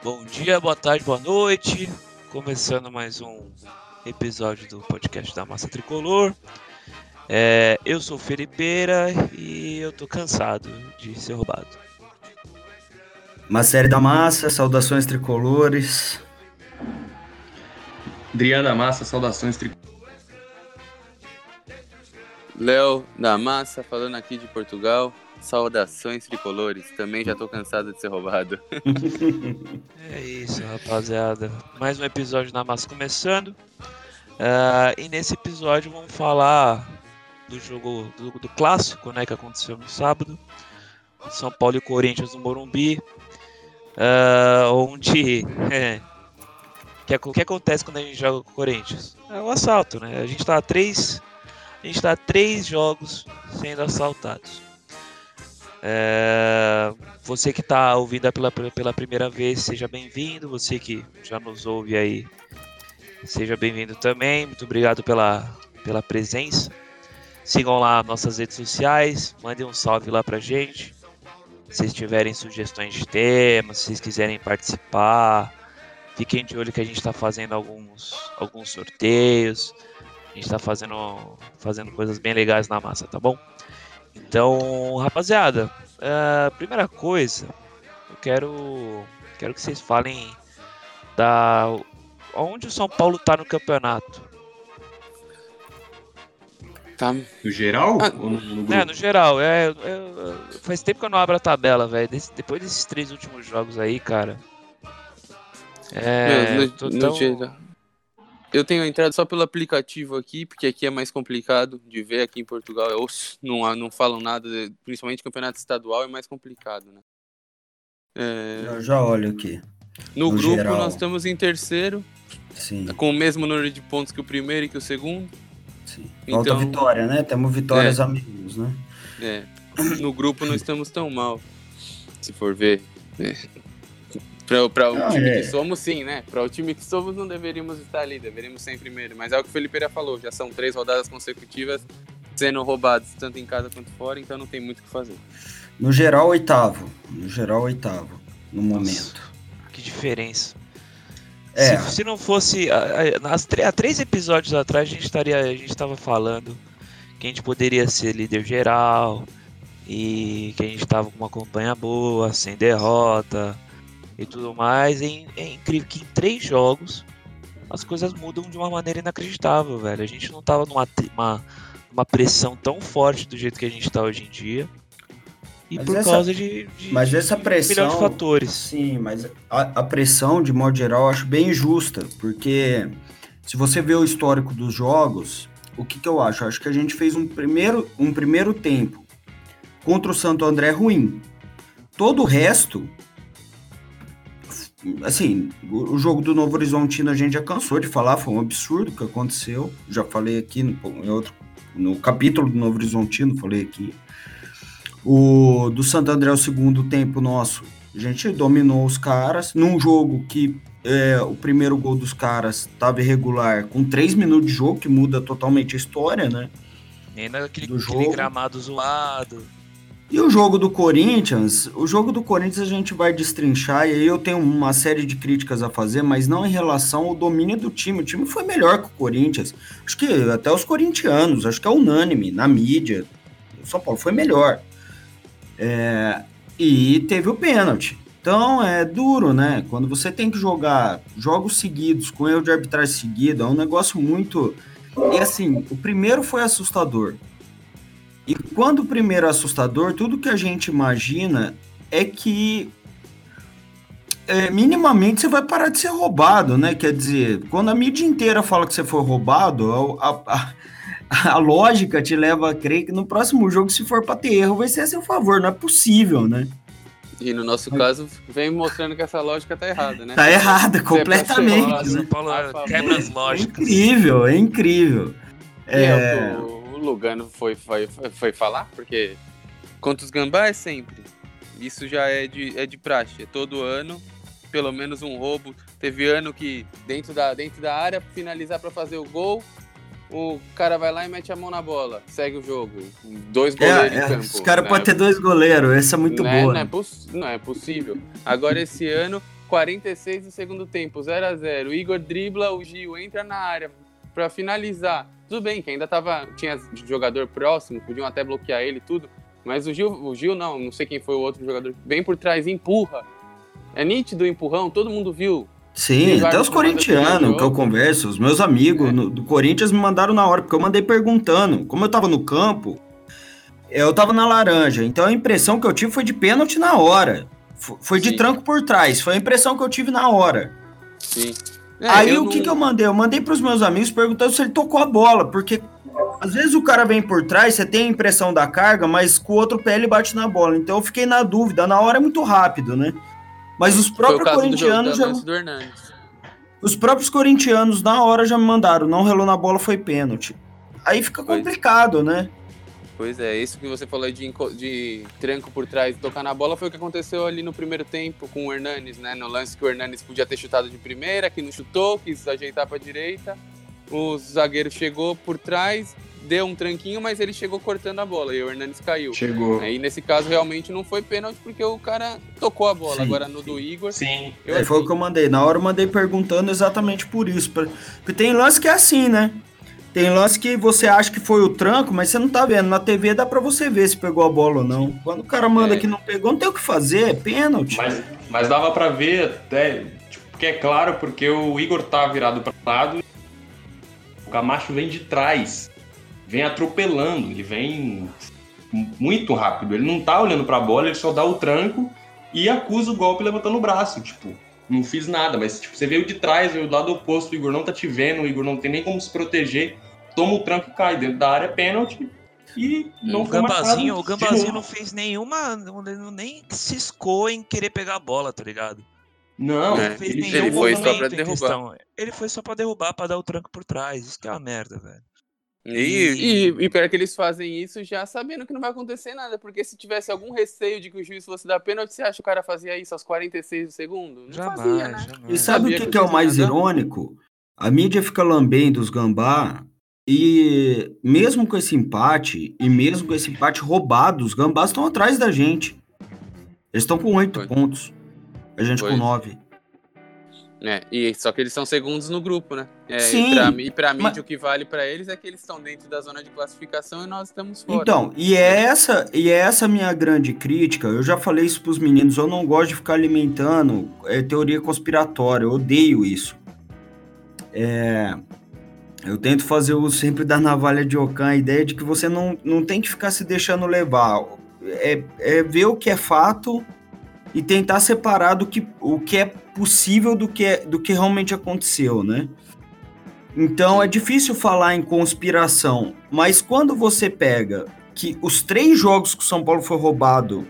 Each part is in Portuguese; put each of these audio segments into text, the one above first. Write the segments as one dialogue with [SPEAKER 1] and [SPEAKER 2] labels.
[SPEAKER 1] Bom dia, boa tarde, boa noite. Começando mais um episódio do podcast da Massa Tricolor. É, eu sou o Felipeira e eu tô cansado de ser roubado.
[SPEAKER 2] Uma série da Massa, saudações tricolores.
[SPEAKER 3] Adriana Massa, saudações tricolores.
[SPEAKER 4] Léo da Massa, falando aqui de Portugal. Saudações tricolores. Também já tô cansado de ser roubado.
[SPEAKER 1] é isso, rapaziada. Mais um episódio da Massa começando. Uh, e nesse episódio vamos falar do jogo do, do, clássico, né, que aconteceu no sábado. São Paulo e Corinthians no Morumbi. Uh, onde é, que, o que acontece quando a gente joga com o Corinthians? É o assalto, né? A gente tá três, a gente tá três jogos sendo assaltados. É, você que está ouvindo pela, pela primeira vez, seja bem-vindo. Você que já nos ouve aí, seja bem-vindo também. Muito obrigado pela, pela presença. Sigam lá nossas redes sociais, mandem um salve lá pra gente. Se vocês tiverem sugestões de temas, se vocês quiserem participar, fiquem de olho que a gente está fazendo alguns, alguns sorteios. A gente está fazendo, fazendo coisas bem legais na massa, tá bom? Então, rapaziada, uh, primeira coisa, eu quero, quero que vocês falem da onde o São Paulo tá no campeonato.
[SPEAKER 3] Tá. No geral? Ah, no,
[SPEAKER 1] no é, no geral. É, é, faz tempo que eu não abro a tabela, velho. Depois desses três últimos jogos aí, cara.
[SPEAKER 4] É. Meu, no, no tão... geral. Eu tenho entrado só pelo aplicativo aqui, porque aqui é mais complicado de ver. Aqui em Portugal eu não, não falam nada, principalmente campeonato estadual é mais complicado, né?
[SPEAKER 2] É... Eu já olho aqui.
[SPEAKER 4] No, no grupo geral. nós estamos em terceiro, Sim. com o mesmo número de pontos que o primeiro e que o segundo.
[SPEAKER 2] Sim. Falta então... vitória, né? Temos vitórias é. amigos, né?
[SPEAKER 4] É. No grupo não estamos tão mal, se for ver. É. Para o time é. que somos, sim, né? Para o time que somos, não deveríamos estar ali, deveríamos ser em primeiro. Mas é o que o Felipe já falou, já são três rodadas consecutivas sendo roubados, tanto em casa quanto fora, então não tem muito o que fazer.
[SPEAKER 2] No geral, oitavo. No geral, oitavo, no Nossa, momento.
[SPEAKER 1] Que diferença. É. Se, se não fosse. Há três episódios atrás, a gente estaria. A gente estava falando que a gente poderia ser líder geral e que a gente estava com uma campanha boa, sem derrota e tudo mais. É, é incrível que em três jogos as coisas mudam de uma maneira inacreditável, velho. A gente não tava numa uma, uma pressão tão forte do jeito que a gente tá hoje em dia. E mas por essa, causa de, de,
[SPEAKER 2] mas essa pressão,
[SPEAKER 1] de de fatores.
[SPEAKER 2] Sim, mas a, a, pressão, de modo geral, eu acho bem justa, porque se você vê o histórico dos jogos, o que, que eu acho? Eu acho que a gente fez um primeiro, um primeiro tempo contra o Santo André ruim. Todo o resto assim, o jogo do Novo Horizontino a gente já cansou de falar, foi um absurdo que aconteceu. Já falei aqui no, em outro, no capítulo do Novo Horizontino, falei aqui. O do Santo André, o segundo tempo nosso, a gente dominou os caras num jogo que é, o primeiro gol dos caras estava irregular, com três minutos de jogo, que muda totalmente a história, né?
[SPEAKER 1] E ainda aquele, aquele gramado zoado.
[SPEAKER 2] E o jogo do Corinthians, o jogo do Corinthians a gente vai destrinchar e aí eu tenho uma série de críticas a fazer, mas não em relação ao domínio do time. O time foi melhor que o Corinthians. Acho que até os corintianos, acho que é unânime na mídia. O São Paulo foi melhor. É, e teve o pênalti. Então é duro, né? Quando você tem que jogar jogos seguidos, com erro de arbitragem seguido, é um negócio muito. E assim, o primeiro foi assustador. E quando o primeiro é assustador, tudo que a gente imagina é que é, minimamente você vai parar de ser roubado, né? Quer dizer, quando a mídia inteira fala que você foi roubado, a, a, a lógica te leva a crer que no próximo jogo, se for para ter erro, vai ser a seu favor. Não é possível, né?
[SPEAKER 4] E no nosso caso, vem mostrando que essa lógica tá errada, né?
[SPEAKER 2] Tá errada, completamente.
[SPEAKER 1] São Paulo quebra as lógicas.
[SPEAKER 2] É incrível, é incrível.
[SPEAKER 4] É, é o o Lugano foi, foi, foi falar, porque contra os Gambá é sempre. Isso já é de, é de praxe, é todo ano, pelo menos um roubo. Teve ano que dentro da, dentro da área, finalizar para fazer o gol, o cara vai lá e mete a mão na bola, segue o jogo. Dois é, goleiros é,
[SPEAKER 2] em
[SPEAKER 4] campo.
[SPEAKER 2] Os caras né? podem ter dois goleiros, essa é muito
[SPEAKER 4] não
[SPEAKER 2] boa.
[SPEAKER 4] É, não, é não é possível. Agora esse ano 46 do segundo tempo, 0 a 0 O Igor dribla, o Gil entra na área para finalizar. Tudo bem que ainda tava, tinha jogador próximo, podiam até bloquear ele tudo. Mas o Gil, o Gil não, não sei quem foi o outro jogador, bem por trás, empurra. É nítido o empurrão, todo mundo viu.
[SPEAKER 2] Sim, até os corintianos que eu converso, os meus amigos é. no, do Corinthians me mandaram na hora, porque eu mandei perguntando. Como eu tava no campo, eu tava na laranja, então a impressão que eu tive foi de pênalti na hora. Foi de Sim. tranco por trás, foi a impressão que eu tive na hora.
[SPEAKER 4] Sim.
[SPEAKER 2] É, Aí o não... que, que eu mandei? Eu mandei pros meus amigos perguntando se ele tocou a bola, porque às vezes o cara vem por trás, você tem a impressão da carga, mas com o outro pé ele bate na bola. Então eu fiquei na dúvida, na hora é muito rápido, né? Mas os próprios corintianos já. Os próprios corintianos, na hora, já me mandaram. Não relou na bola, foi pênalti. Aí fica complicado, né?
[SPEAKER 4] Pois é, isso que você falou de, de tranco por trás e tocar na bola foi o que aconteceu ali no primeiro tempo com o Hernanes, né? No lance que o Hernanes podia ter chutado de primeira, que não chutou, quis ajeitar para direita. O zagueiro chegou por trás, deu um tranquinho, mas ele chegou cortando a bola e o Hernandes caiu.
[SPEAKER 3] Chegou.
[SPEAKER 4] Aí nesse caso realmente não foi pênalti porque o cara tocou a bola. Sim. Agora no do Igor.
[SPEAKER 3] Sim.
[SPEAKER 2] Eu é, foi o que eu mandei. Na hora eu mandei perguntando exatamente por isso. Porque tem lance que é assim, né? Tem lance que você acha que foi o tranco, mas você não tá vendo. Na TV dá pra você ver se pegou a bola ou não. Quando o cara manda é. que não pegou, não tem o que fazer, é pênalti.
[SPEAKER 3] Mas, mas dava pra ver até. Tipo, porque é claro, porque o Igor tá virado pra lado. O Camacho vem de trás vem atropelando, ele vem muito rápido. Ele não tá olhando para a bola, ele só dá o tranco e acusa o golpe levantando o braço, tipo, não fiz nada, mas tipo, você veio de trás, veio do lado oposto, o Igor não tá te vendo, o Igor não tem nem como se proteger, toma o tranco e cai dentro da área, pênalti. E não
[SPEAKER 1] o Gambazinho, o Gambazinho não fez nenhuma, nem ciscou em querer pegar a bola, tá ligado?
[SPEAKER 3] Não,
[SPEAKER 4] é, ele, ele foi só pra derrubar.
[SPEAKER 1] Ele foi só pra derrubar, pra dar o tranco por trás. Isso que é uma merda, velho.
[SPEAKER 4] E, e, e pior que eles fazem isso já sabendo que não vai acontecer nada, porque se tivesse algum receio de que o juiz fosse dar pênalti, você acha que o cara fazia isso aos 46 do segundo? Não
[SPEAKER 1] jamais,
[SPEAKER 4] fazia, né?
[SPEAKER 2] Jamais. E sabe o que, que, é o mais nada? irônico? A mídia fica lambendo os gambá e mesmo com esse empate, e mesmo com esse empate roubado, os gambás estão atrás da gente. Eles estão com oito pontos. A gente Foi. com nove.
[SPEAKER 4] É, e só que eles são segundos no grupo, né? É,
[SPEAKER 2] Sim.
[SPEAKER 4] E pra, pra mim, mas... o que vale para eles é que eles estão dentro da zona de classificação e nós estamos fora.
[SPEAKER 2] Então, e é essa, e é essa minha grande crítica. Eu já falei isso pros meninos, eu não gosto de ficar alimentando é, teoria conspiratória, eu odeio isso. É, eu tento fazer o sempre da navalha de Ocan, a ideia de que você não, não tem que ficar se deixando levar. É, é ver o que é fato e tentar separar do que, o que é possível do que, do que realmente aconteceu, né? Então é difícil falar em conspiração, mas quando você pega que os três jogos que o São Paulo foi roubado,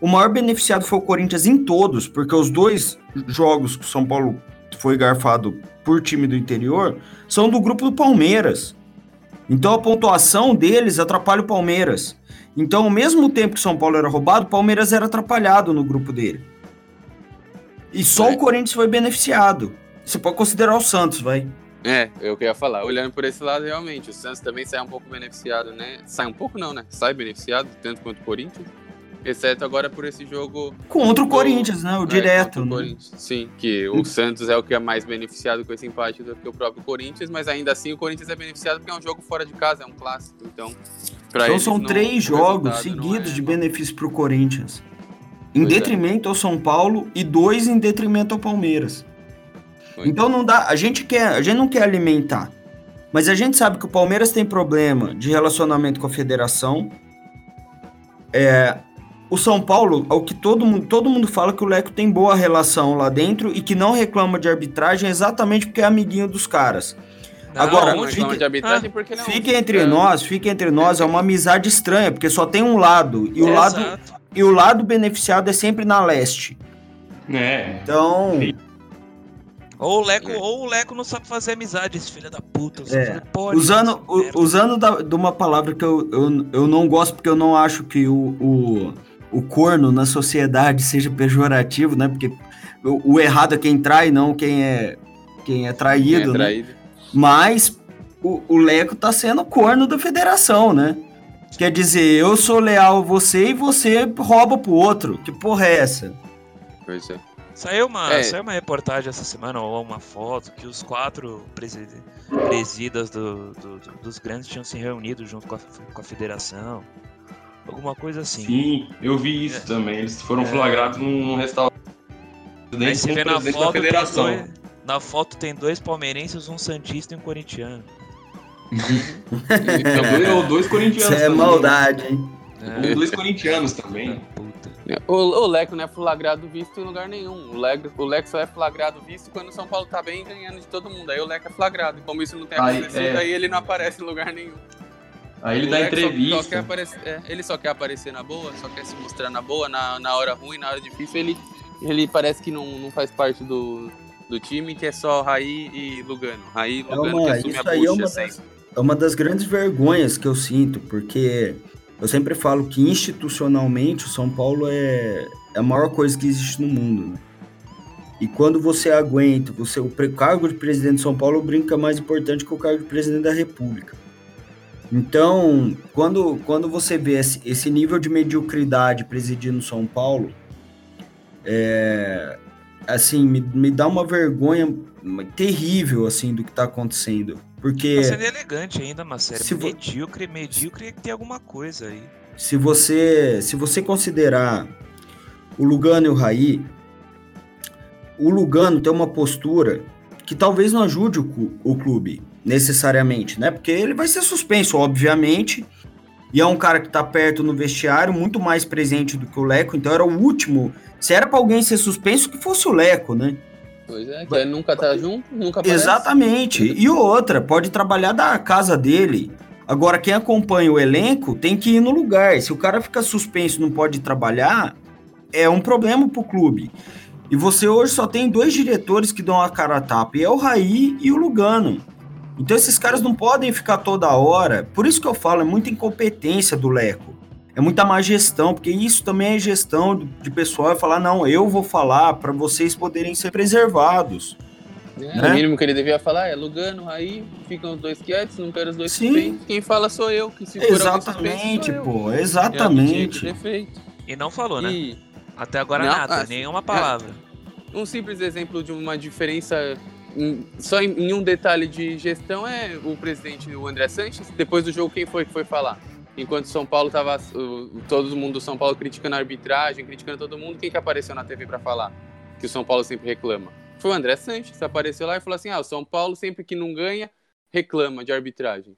[SPEAKER 2] o maior beneficiado foi o Corinthians em todos, porque os dois jogos que o São Paulo foi garfado por time do interior são do grupo do Palmeiras. Então a pontuação deles atrapalha o Palmeiras. Então, ao mesmo tempo que São Paulo era roubado, o Palmeiras era atrapalhado no grupo dele. E só é. o Corinthians foi beneficiado. Você pode considerar o Santos, vai.
[SPEAKER 4] É, eu queria falar. Olhando por esse lado, realmente, o Santos também sai um pouco beneficiado, né? Sai um pouco não, né? Sai beneficiado, tanto quanto o Corinthians. Exceto agora por esse jogo.
[SPEAKER 2] Contra o do... Corinthians, né? O é, direto. O
[SPEAKER 4] né? Sim, que o Santos é o que é mais beneficiado com esse empate do que o próprio Corinthians, mas ainda assim o Corinthians é beneficiado porque é um jogo fora de casa, é um clássico. Então,
[SPEAKER 2] então são não, três jogos seguidos é... de benefício para o Corinthians. Em pois é. detrimento é. ao São Paulo e dois em detrimento ao Palmeiras. Pois então não dá. A gente quer, a gente não quer alimentar. Mas a gente sabe que o Palmeiras tem problema de relacionamento com a federação. É, o São Paulo, ao que todo mundo, todo mundo fala que o Leco tem boa relação lá dentro e que não reclama de arbitragem exatamente porque é amiguinho dos caras. Não, Agora,
[SPEAKER 4] não fique, de arbitragem ah, porque não.
[SPEAKER 2] Fique entre é. nós, fique entre nós, é uma amizade estranha, porque só tem um lado e o é lado exato. E o lado beneficiado é sempre na leste.
[SPEAKER 3] É.
[SPEAKER 2] Então,
[SPEAKER 1] ou o Leco, ou o Leco não sabe fazer amizade, esse filho da puta.
[SPEAKER 2] É. usando usando da, de uma palavra que eu, eu, eu não gosto, porque eu não acho que o, o, o corno na sociedade seja pejorativo, né? Porque o, o errado é quem trai, não quem é, quem é traído. Quem é né? traído. Né? Mas o, o Leco tá sendo corno da federação, né? Quer dizer, eu sou leal a você e você rouba pro outro. Que porra é essa?
[SPEAKER 4] Pois é.
[SPEAKER 1] Saiu uma, é. saiu uma reportagem essa semana, ou uma foto, que os quatro presidas do, do, do, dos grandes tinham se reunido junto com a, com a federação. Alguma coisa assim.
[SPEAKER 3] Sim, eu vi isso é. também. Eles foram é. flagrados num, num restaurante.
[SPEAKER 1] Aí você vê na foto, federação. Dois, na foto tem dois palmeirenses, um santista e um corintiano.
[SPEAKER 3] Ou dois corintianos.
[SPEAKER 2] Isso é também. maldade, hein?
[SPEAKER 3] É. Dois corintianos também.
[SPEAKER 4] O, o Leco não é flagrado visto em lugar nenhum. O Leco, o Leco só é flagrado visto quando o São Paulo tá bem ganhando de todo mundo. Aí o Leco é flagrado. Como isso não tem acontecido, aí, é... aí ele não aparece em lugar nenhum.
[SPEAKER 3] Aí ele o dá Leco entrevista.
[SPEAKER 4] Só, só aparecer, é, ele só quer aparecer na boa, só quer se mostrar na boa, na, na hora ruim, na hora difícil. Ele, ele parece que não, não faz parte do, do time, que é só Raí e Lugano. Raí e é Lugano é uma, que assume a bucha é uma, das,
[SPEAKER 2] é uma das grandes vergonhas que eu sinto, porque eu sempre falo que institucionalmente o São Paulo é, é a maior coisa que existe no mundo. Né? E quando você aguenta, você o cargo de presidente de São Paulo brinca mais importante que o cargo de presidente da República. Então, quando, quando você vê esse, esse nível de mediocridade presidindo São Paulo, é, assim, me, me dá uma vergonha terrível, assim, do que está acontecendo. Porque... Tá
[SPEAKER 1] sendo elegante ainda, Marcelo. Se medíocre, medíocre tem alguma coisa aí.
[SPEAKER 2] Se você, se você considerar o Lugano e o Raí, o Lugano tem uma postura que talvez não ajude o, o clube necessariamente, né? Porque ele vai ser suspenso, obviamente, e é um cara que tá perto no vestiário, muito mais presente do que o Leco, então era o último. Se era para alguém ser suspenso, que fosse o Leco, né?
[SPEAKER 4] Pois é, que nunca tá junto, nunca aparece.
[SPEAKER 2] Exatamente. E outra, pode trabalhar da casa dele. Agora, quem acompanha o elenco tem que ir no lugar. Se o cara fica suspenso e não pode trabalhar, é um problema pro clube. E você hoje só tem dois diretores que dão a cara a tapa, e é o Raí e o Lugano. Então esses caras não podem ficar toda hora. Por isso que eu falo, é muita incompetência do Leco. É muita má gestão, porque isso também é gestão de pessoal é falar, não, eu vou falar para vocês poderem ser preservados.
[SPEAKER 4] É, né? O mínimo que ele devia falar é Lugano, aí ficam os dois quietos, não quero os dois Sim. Quem fala sou eu, que se
[SPEAKER 2] Exatamente, pô, exatamente.
[SPEAKER 1] É e não falou, né? E... Até agora não, nada, assim, nenhuma palavra.
[SPEAKER 4] É, um simples exemplo de uma diferença só em, em, um detalhe de gestão é o presidente, o André Sanches. Depois do jogo, quem foi que foi falar? Enquanto São Paulo tava. todo mundo do São Paulo criticando a arbitragem, criticando todo mundo, quem que apareceu na TV para falar? Que o São Paulo sempre reclama. Foi o André Sanches, apareceu lá e falou assim: ah, o São Paulo sempre que não ganha, reclama de arbitragem.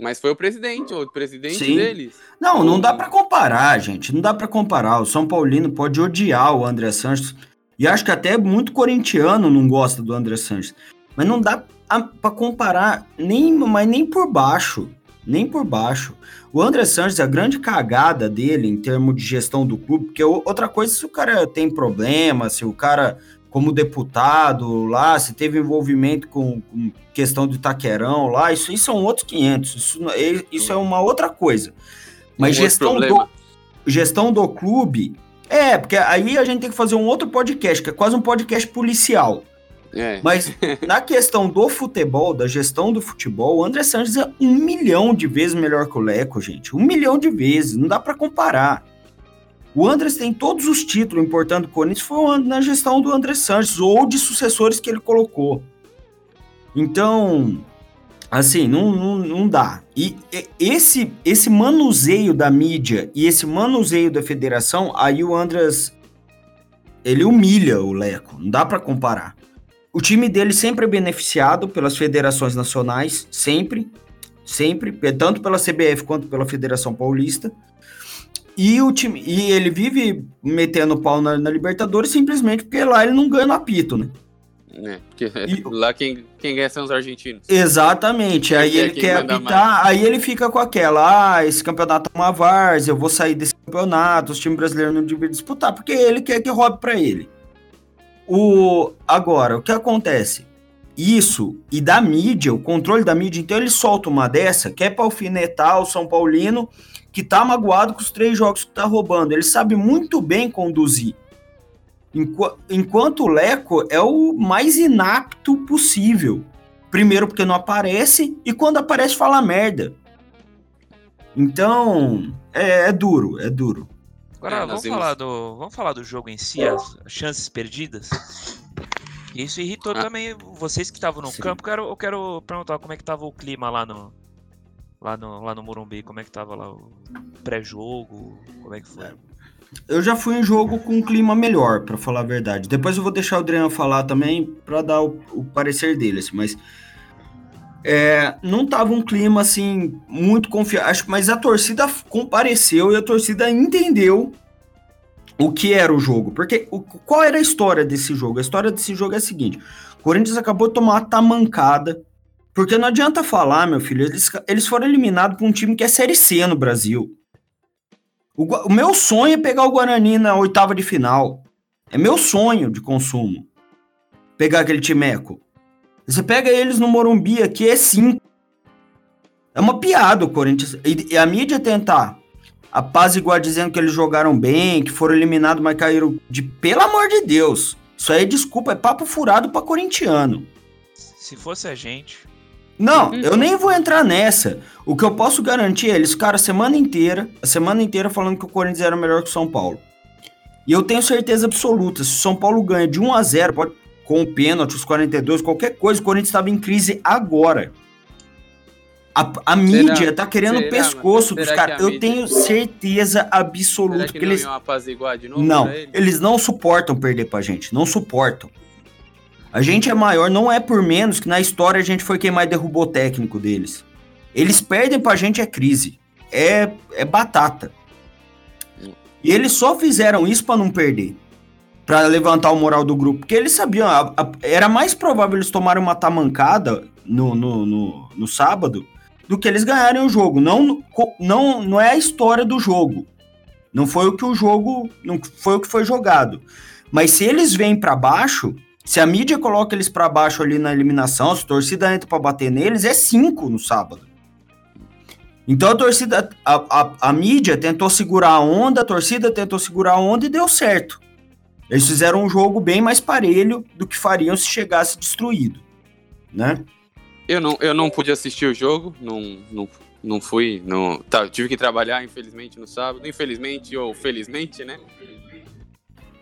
[SPEAKER 4] Mas foi o presidente, o presidente Sim. deles.
[SPEAKER 2] Não, não dá para comparar, gente. Não dá para comparar. O São Paulino pode odiar o André Sanches e acho que até muito corintiano não gosta do André Sanches. Mas não dá para comparar nem, mas nem por baixo. Nem por baixo. O André Sanches, a grande cagada dele em termos de gestão do clube, porque outra coisa, se o cara tem problema, se o cara, como deputado lá, se teve envolvimento com, com questão do Itaquerão lá, isso, isso são outros 500. Isso, é, isso é uma outra coisa. Mas um gestão do, gestão do clube é, porque aí a gente tem que fazer um outro podcast, que é quase um podcast policial. É. Mas na questão do futebol, da gestão do futebol, o André Sanches é um milhão de vezes melhor que o Leco, gente. Um milhão de vezes, não dá para comparar. O André tem todos os títulos importando o Corinthians foi na gestão do André Sanches ou de sucessores que ele colocou. Então, Assim, não, não, não dá. E esse, esse manuseio da mídia e esse manuseio da federação, aí o Andras ele humilha o Leco, não dá para comparar. O time dele sempre é beneficiado pelas federações nacionais, sempre, sempre, tanto pela CBF quanto pela Federação Paulista. E o time, e ele vive metendo pau na, na Libertadores simplesmente porque lá ele não ganha no apito, né?
[SPEAKER 4] né? Porque e... lá quem, quem ganha são os argentinos.
[SPEAKER 2] Exatamente. Aí ele quer apitar, mais. aí ele fica com aquela, ah, esse campeonato é uma várzea, eu vou sair desse campeonato, os times brasileiros não devem disputar, porque ele quer que roube para ele. O agora, o que acontece? Isso e da mídia, o controle da mídia, então ele solta uma dessa, que é para alfinetar o São Paulino, que tá magoado com os três jogos que tá roubando. Ele sabe muito bem conduzir. Enquanto o Leco é o mais inapto possível. Primeiro porque não aparece e quando aparece fala merda. Então, é, é duro, é duro.
[SPEAKER 1] Agora é, vamos, vimos... falar do, vamos falar do jogo em si, as chances perdidas. Isso irritou ah. também vocês que estavam no Sim. campo. Quero, eu quero perguntar como é que tava o clima lá no, lá no, lá no Morumbi, como é que tava lá o pré-jogo, como é que foi?
[SPEAKER 2] Eu já fui em jogo com um clima melhor, para falar a verdade. Depois eu vou deixar o Adriano falar também para dar o, o, parecer dele, assim, mas é, não tava um clima assim muito confiante, mas a torcida compareceu e a torcida entendeu o que era o jogo. Porque o, qual era a história desse jogo? A história desse jogo é a seguinte: o Corinthians acabou de tomar uma tamancada. Porque não adianta falar, meu filho, eles, eles foram eliminados por um time que é Série C no Brasil. O, o meu sonho é pegar o Guarani na oitava de final. É meu sonho de consumo. Pegar aquele timeco. Você pega eles no Morumbi aqui, é cinco. É uma piada o Corinthians. E, e a mídia tentar apaziguar dizendo que eles jogaram bem, que foram eliminados, mas caíram de. Pelo amor de Deus! Isso aí, desculpa, é papo furado pra corintiano.
[SPEAKER 1] Se fosse a gente.
[SPEAKER 2] Não, eu nem vou entrar nessa. O que eu posso garantir é eles ficaram a semana inteira, a semana inteira falando que o Corinthians era melhor que o São Paulo. E eu tenho certeza absoluta, se o São Paulo ganha de 1 a 0, pode, com o pênalti, os 42, qualquer coisa, o Corinthians estava em crise agora. A, a mídia tá querendo será, o pescoço dos caras. Eu tenho certeza absoluta será que, que eles.
[SPEAKER 4] Novo
[SPEAKER 2] não, eles? eles não suportam perder pra gente. Não suportam. A gente é maior, não é por menos que na história a gente foi quem mais derrubou o técnico deles. Eles perdem pra gente é crise. É, é batata. E eles só fizeram isso para não perder. Para levantar o moral do grupo. Porque eles sabiam, a, a, era mais provável eles tomarem uma tamancada no, no, no, no sábado do que eles ganharem o jogo. Não, não, não é a história do jogo. Não foi o que o jogo. Não foi o que foi jogado. Mas se eles vêm para baixo, se a mídia coloca eles para baixo ali na eliminação, se a torcida entra para bater neles, é cinco no sábado. Então a torcida, a, a, a, mídia tentou segurar a onda, a torcida tentou segurar a onda e deu certo. Eles fizeram um jogo bem mais parelho do que fariam se chegasse destruído, né?
[SPEAKER 4] Eu não, eu não pude assistir o jogo, não, não, não fui, não, tá, tive que trabalhar, infelizmente, no sábado. Infelizmente ou felizmente, né?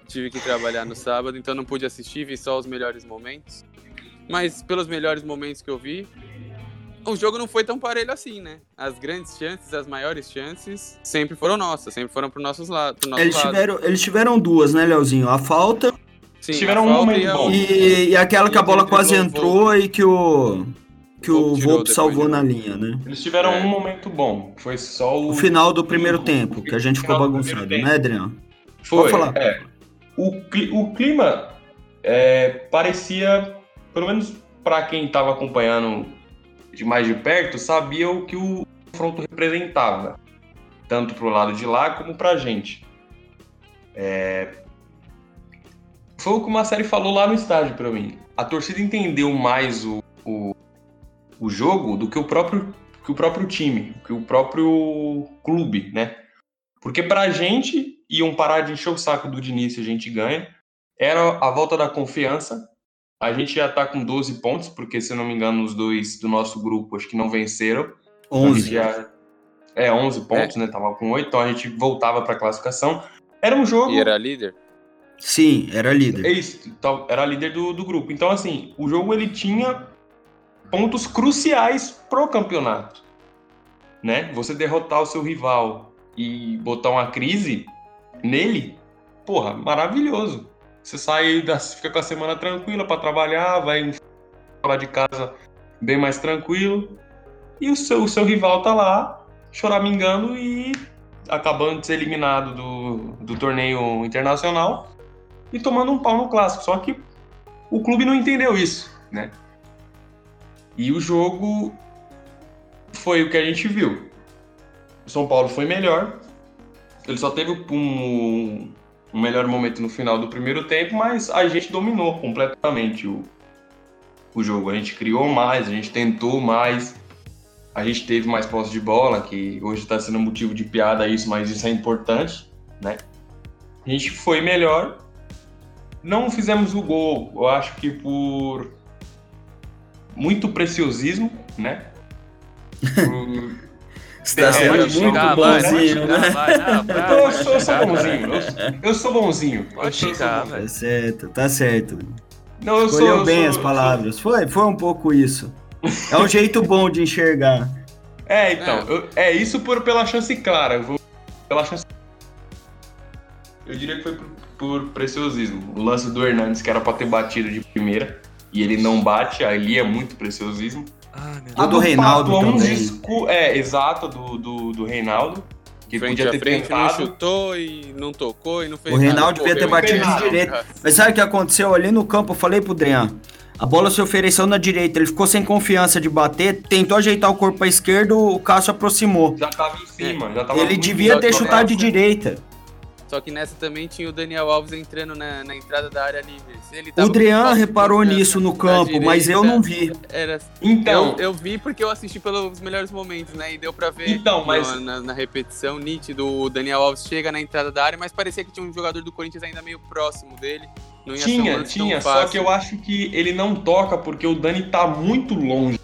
[SPEAKER 4] Tive que trabalhar no sábado, então não pude assistir, vi só os melhores momentos. Mas pelos melhores momentos que eu vi, o jogo não foi tão parelho assim, né? As grandes chances, as maiores chances, sempre foram nossas, sempre foram pro, nossos la pro nosso
[SPEAKER 2] eles
[SPEAKER 4] lado.
[SPEAKER 2] Tiveram, eles tiveram duas, né, Leozinho? A falta.
[SPEAKER 3] Sim, tiveram um momento bom.
[SPEAKER 2] E, e aquela que a bola quase entrou e que o que o Volpe salvou na linha, né?
[SPEAKER 3] Eles tiveram é. um momento bom, foi só o...
[SPEAKER 2] o final do primeiro tempo, que a gente ficou bagunçado, né, Adriano?
[SPEAKER 3] Foi, Pode falar. É. O, o clima é, parecia, pelo menos para quem estava acompanhando de mais de perto, sabia o que o confronto representava, tanto pro lado de lá como pra gente. É... Foi o que uma série falou lá no estádio para mim. A torcida entendeu mais o, o o jogo do que o próprio, que o próprio time, que o próprio clube, né? Porque pra gente, iam parar de encher o saco do Diniz se a gente ganha. Era a volta da confiança. A gente já tá com 12 pontos, porque se não me engano, os dois do nosso grupo acho que não venceram.
[SPEAKER 2] 11. Já...
[SPEAKER 3] É, 11 pontos, é. né? Tava com 8, então a gente voltava pra classificação. Era um jogo.
[SPEAKER 4] E era líder?
[SPEAKER 2] Sim, era líder.
[SPEAKER 3] É isso, era líder do, do grupo. Então, assim, o jogo ele tinha pontos cruciais pro campeonato. Né? Você derrotar o seu rival e botar uma crise nele, porra, maravilhoso. Você sai, fica com a semana tranquila para trabalhar, vai falar de casa bem mais tranquilo. E o seu, o seu rival tá lá, choramingando e acabando de ser eliminado do, do torneio internacional e tomando um pau no clássico. Só que o clube não entendeu isso, né? E o jogo foi o que a gente viu. O São Paulo foi melhor. Ele só teve um, um melhor momento no final do primeiro tempo, mas a gente dominou completamente o, o jogo. A gente criou mais, a gente tentou mais, a gente teve mais posse de bola, que hoje está sendo motivo de piada isso, mas isso é importante, né? A gente foi melhor. Não fizemos o gol, eu acho que por muito preciosismo, né?
[SPEAKER 2] Você tá sendo muito
[SPEAKER 1] xingar, vai,
[SPEAKER 2] bonzinho,
[SPEAKER 1] xingar,
[SPEAKER 2] né?
[SPEAKER 1] vai, não, vai,
[SPEAKER 3] Eu, sou, eu sou bonzinho.
[SPEAKER 1] vai.
[SPEAKER 3] Eu, eu sou bonzinho.
[SPEAKER 1] Pode
[SPEAKER 3] sou-
[SPEAKER 1] xingar,
[SPEAKER 3] sou-
[SPEAKER 1] velho.
[SPEAKER 2] Tá certo, tá certo.
[SPEAKER 3] Não, eu
[SPEAKER 2] Escolheu
[SPEAKER 3] sou. eu
[SPEAKER 2] bem
[SPEAKER 3] sou-
[SPEAKER 2] as palavras. Foi, foi um pouco isso. É um jeito bom de enxergar.
[SPEAKER 3] É, então,
[SPEAKER 4] É.
[SPEAKER 3] eu- é isso por, pela chance clara. Eu vou pela chance. Eu diria que foi por, por preciosismo. O lance do Hernandes, que era pra ter batido de primeira, e ele não bate, ali é muito preciosismo.
[SPEAKER 1] Meu
[SPEAKER 2] A do Reinaldo também.
[SPEAKER 3] É, exato, do, do, do Reinaldo. Que
[SPEAKER 4] frente
[SPEAKER 3] podia ter
[SPEAKER 4] frente, não
[SPEAKER 3] tentado.
[SPEAKER 4] chutou e não tocou e não fez
[SPEAKER 2] O Reinaldo
[SPEAKER 4] nada,
[SPEAKER 2] devia ter batido
[SPEAKER 3] de
[SPEAKER 2] direita. Mas sabe o que aconteceu ali no campo? Eu falei pro Drian. A bola se ofereceu na direita, ele ficou sem confiança de bater, tentou ajeitar o corpo pra esquerda, o Cássio aproximou.
[SPEAKER 3] Já tava em cima, já tava
[SPEAKER 2] Ele devia ter chutado de direita.
[SPEAKER 4] Só que nessa também tinha o Daniel Alves entrando na, na entrada da área livre. Ele
[SPEAKER 2] O
[SPEAKER 4] tava
[SPEAKER 2] Drian reparou nisso no
[SPEAKER 4] na
[SPEAKER 2] campo, mas eu
[SPEAKER 4] direita,
[SPEAKER 2] não vi.
[SPEAKER 4] Era,
[SPEAKER 3] Então,
[SPEAKER 4] eu, eu vi porque eu assisti pelos melhores momentos, né? E deu pra ver
[SPEAKER 3] Então, mas-
[SPEAKER 4] no- na, na repetição nítido. O Daniel Alves chega na entrada da área, mas parecia que tinha um jogador do Corinthians ainda meio próximo dele. Não ia ser um
[SPEAKER 3] tinha, tinha, só que eu acho que ele não toca porque o Dani tá muito longe.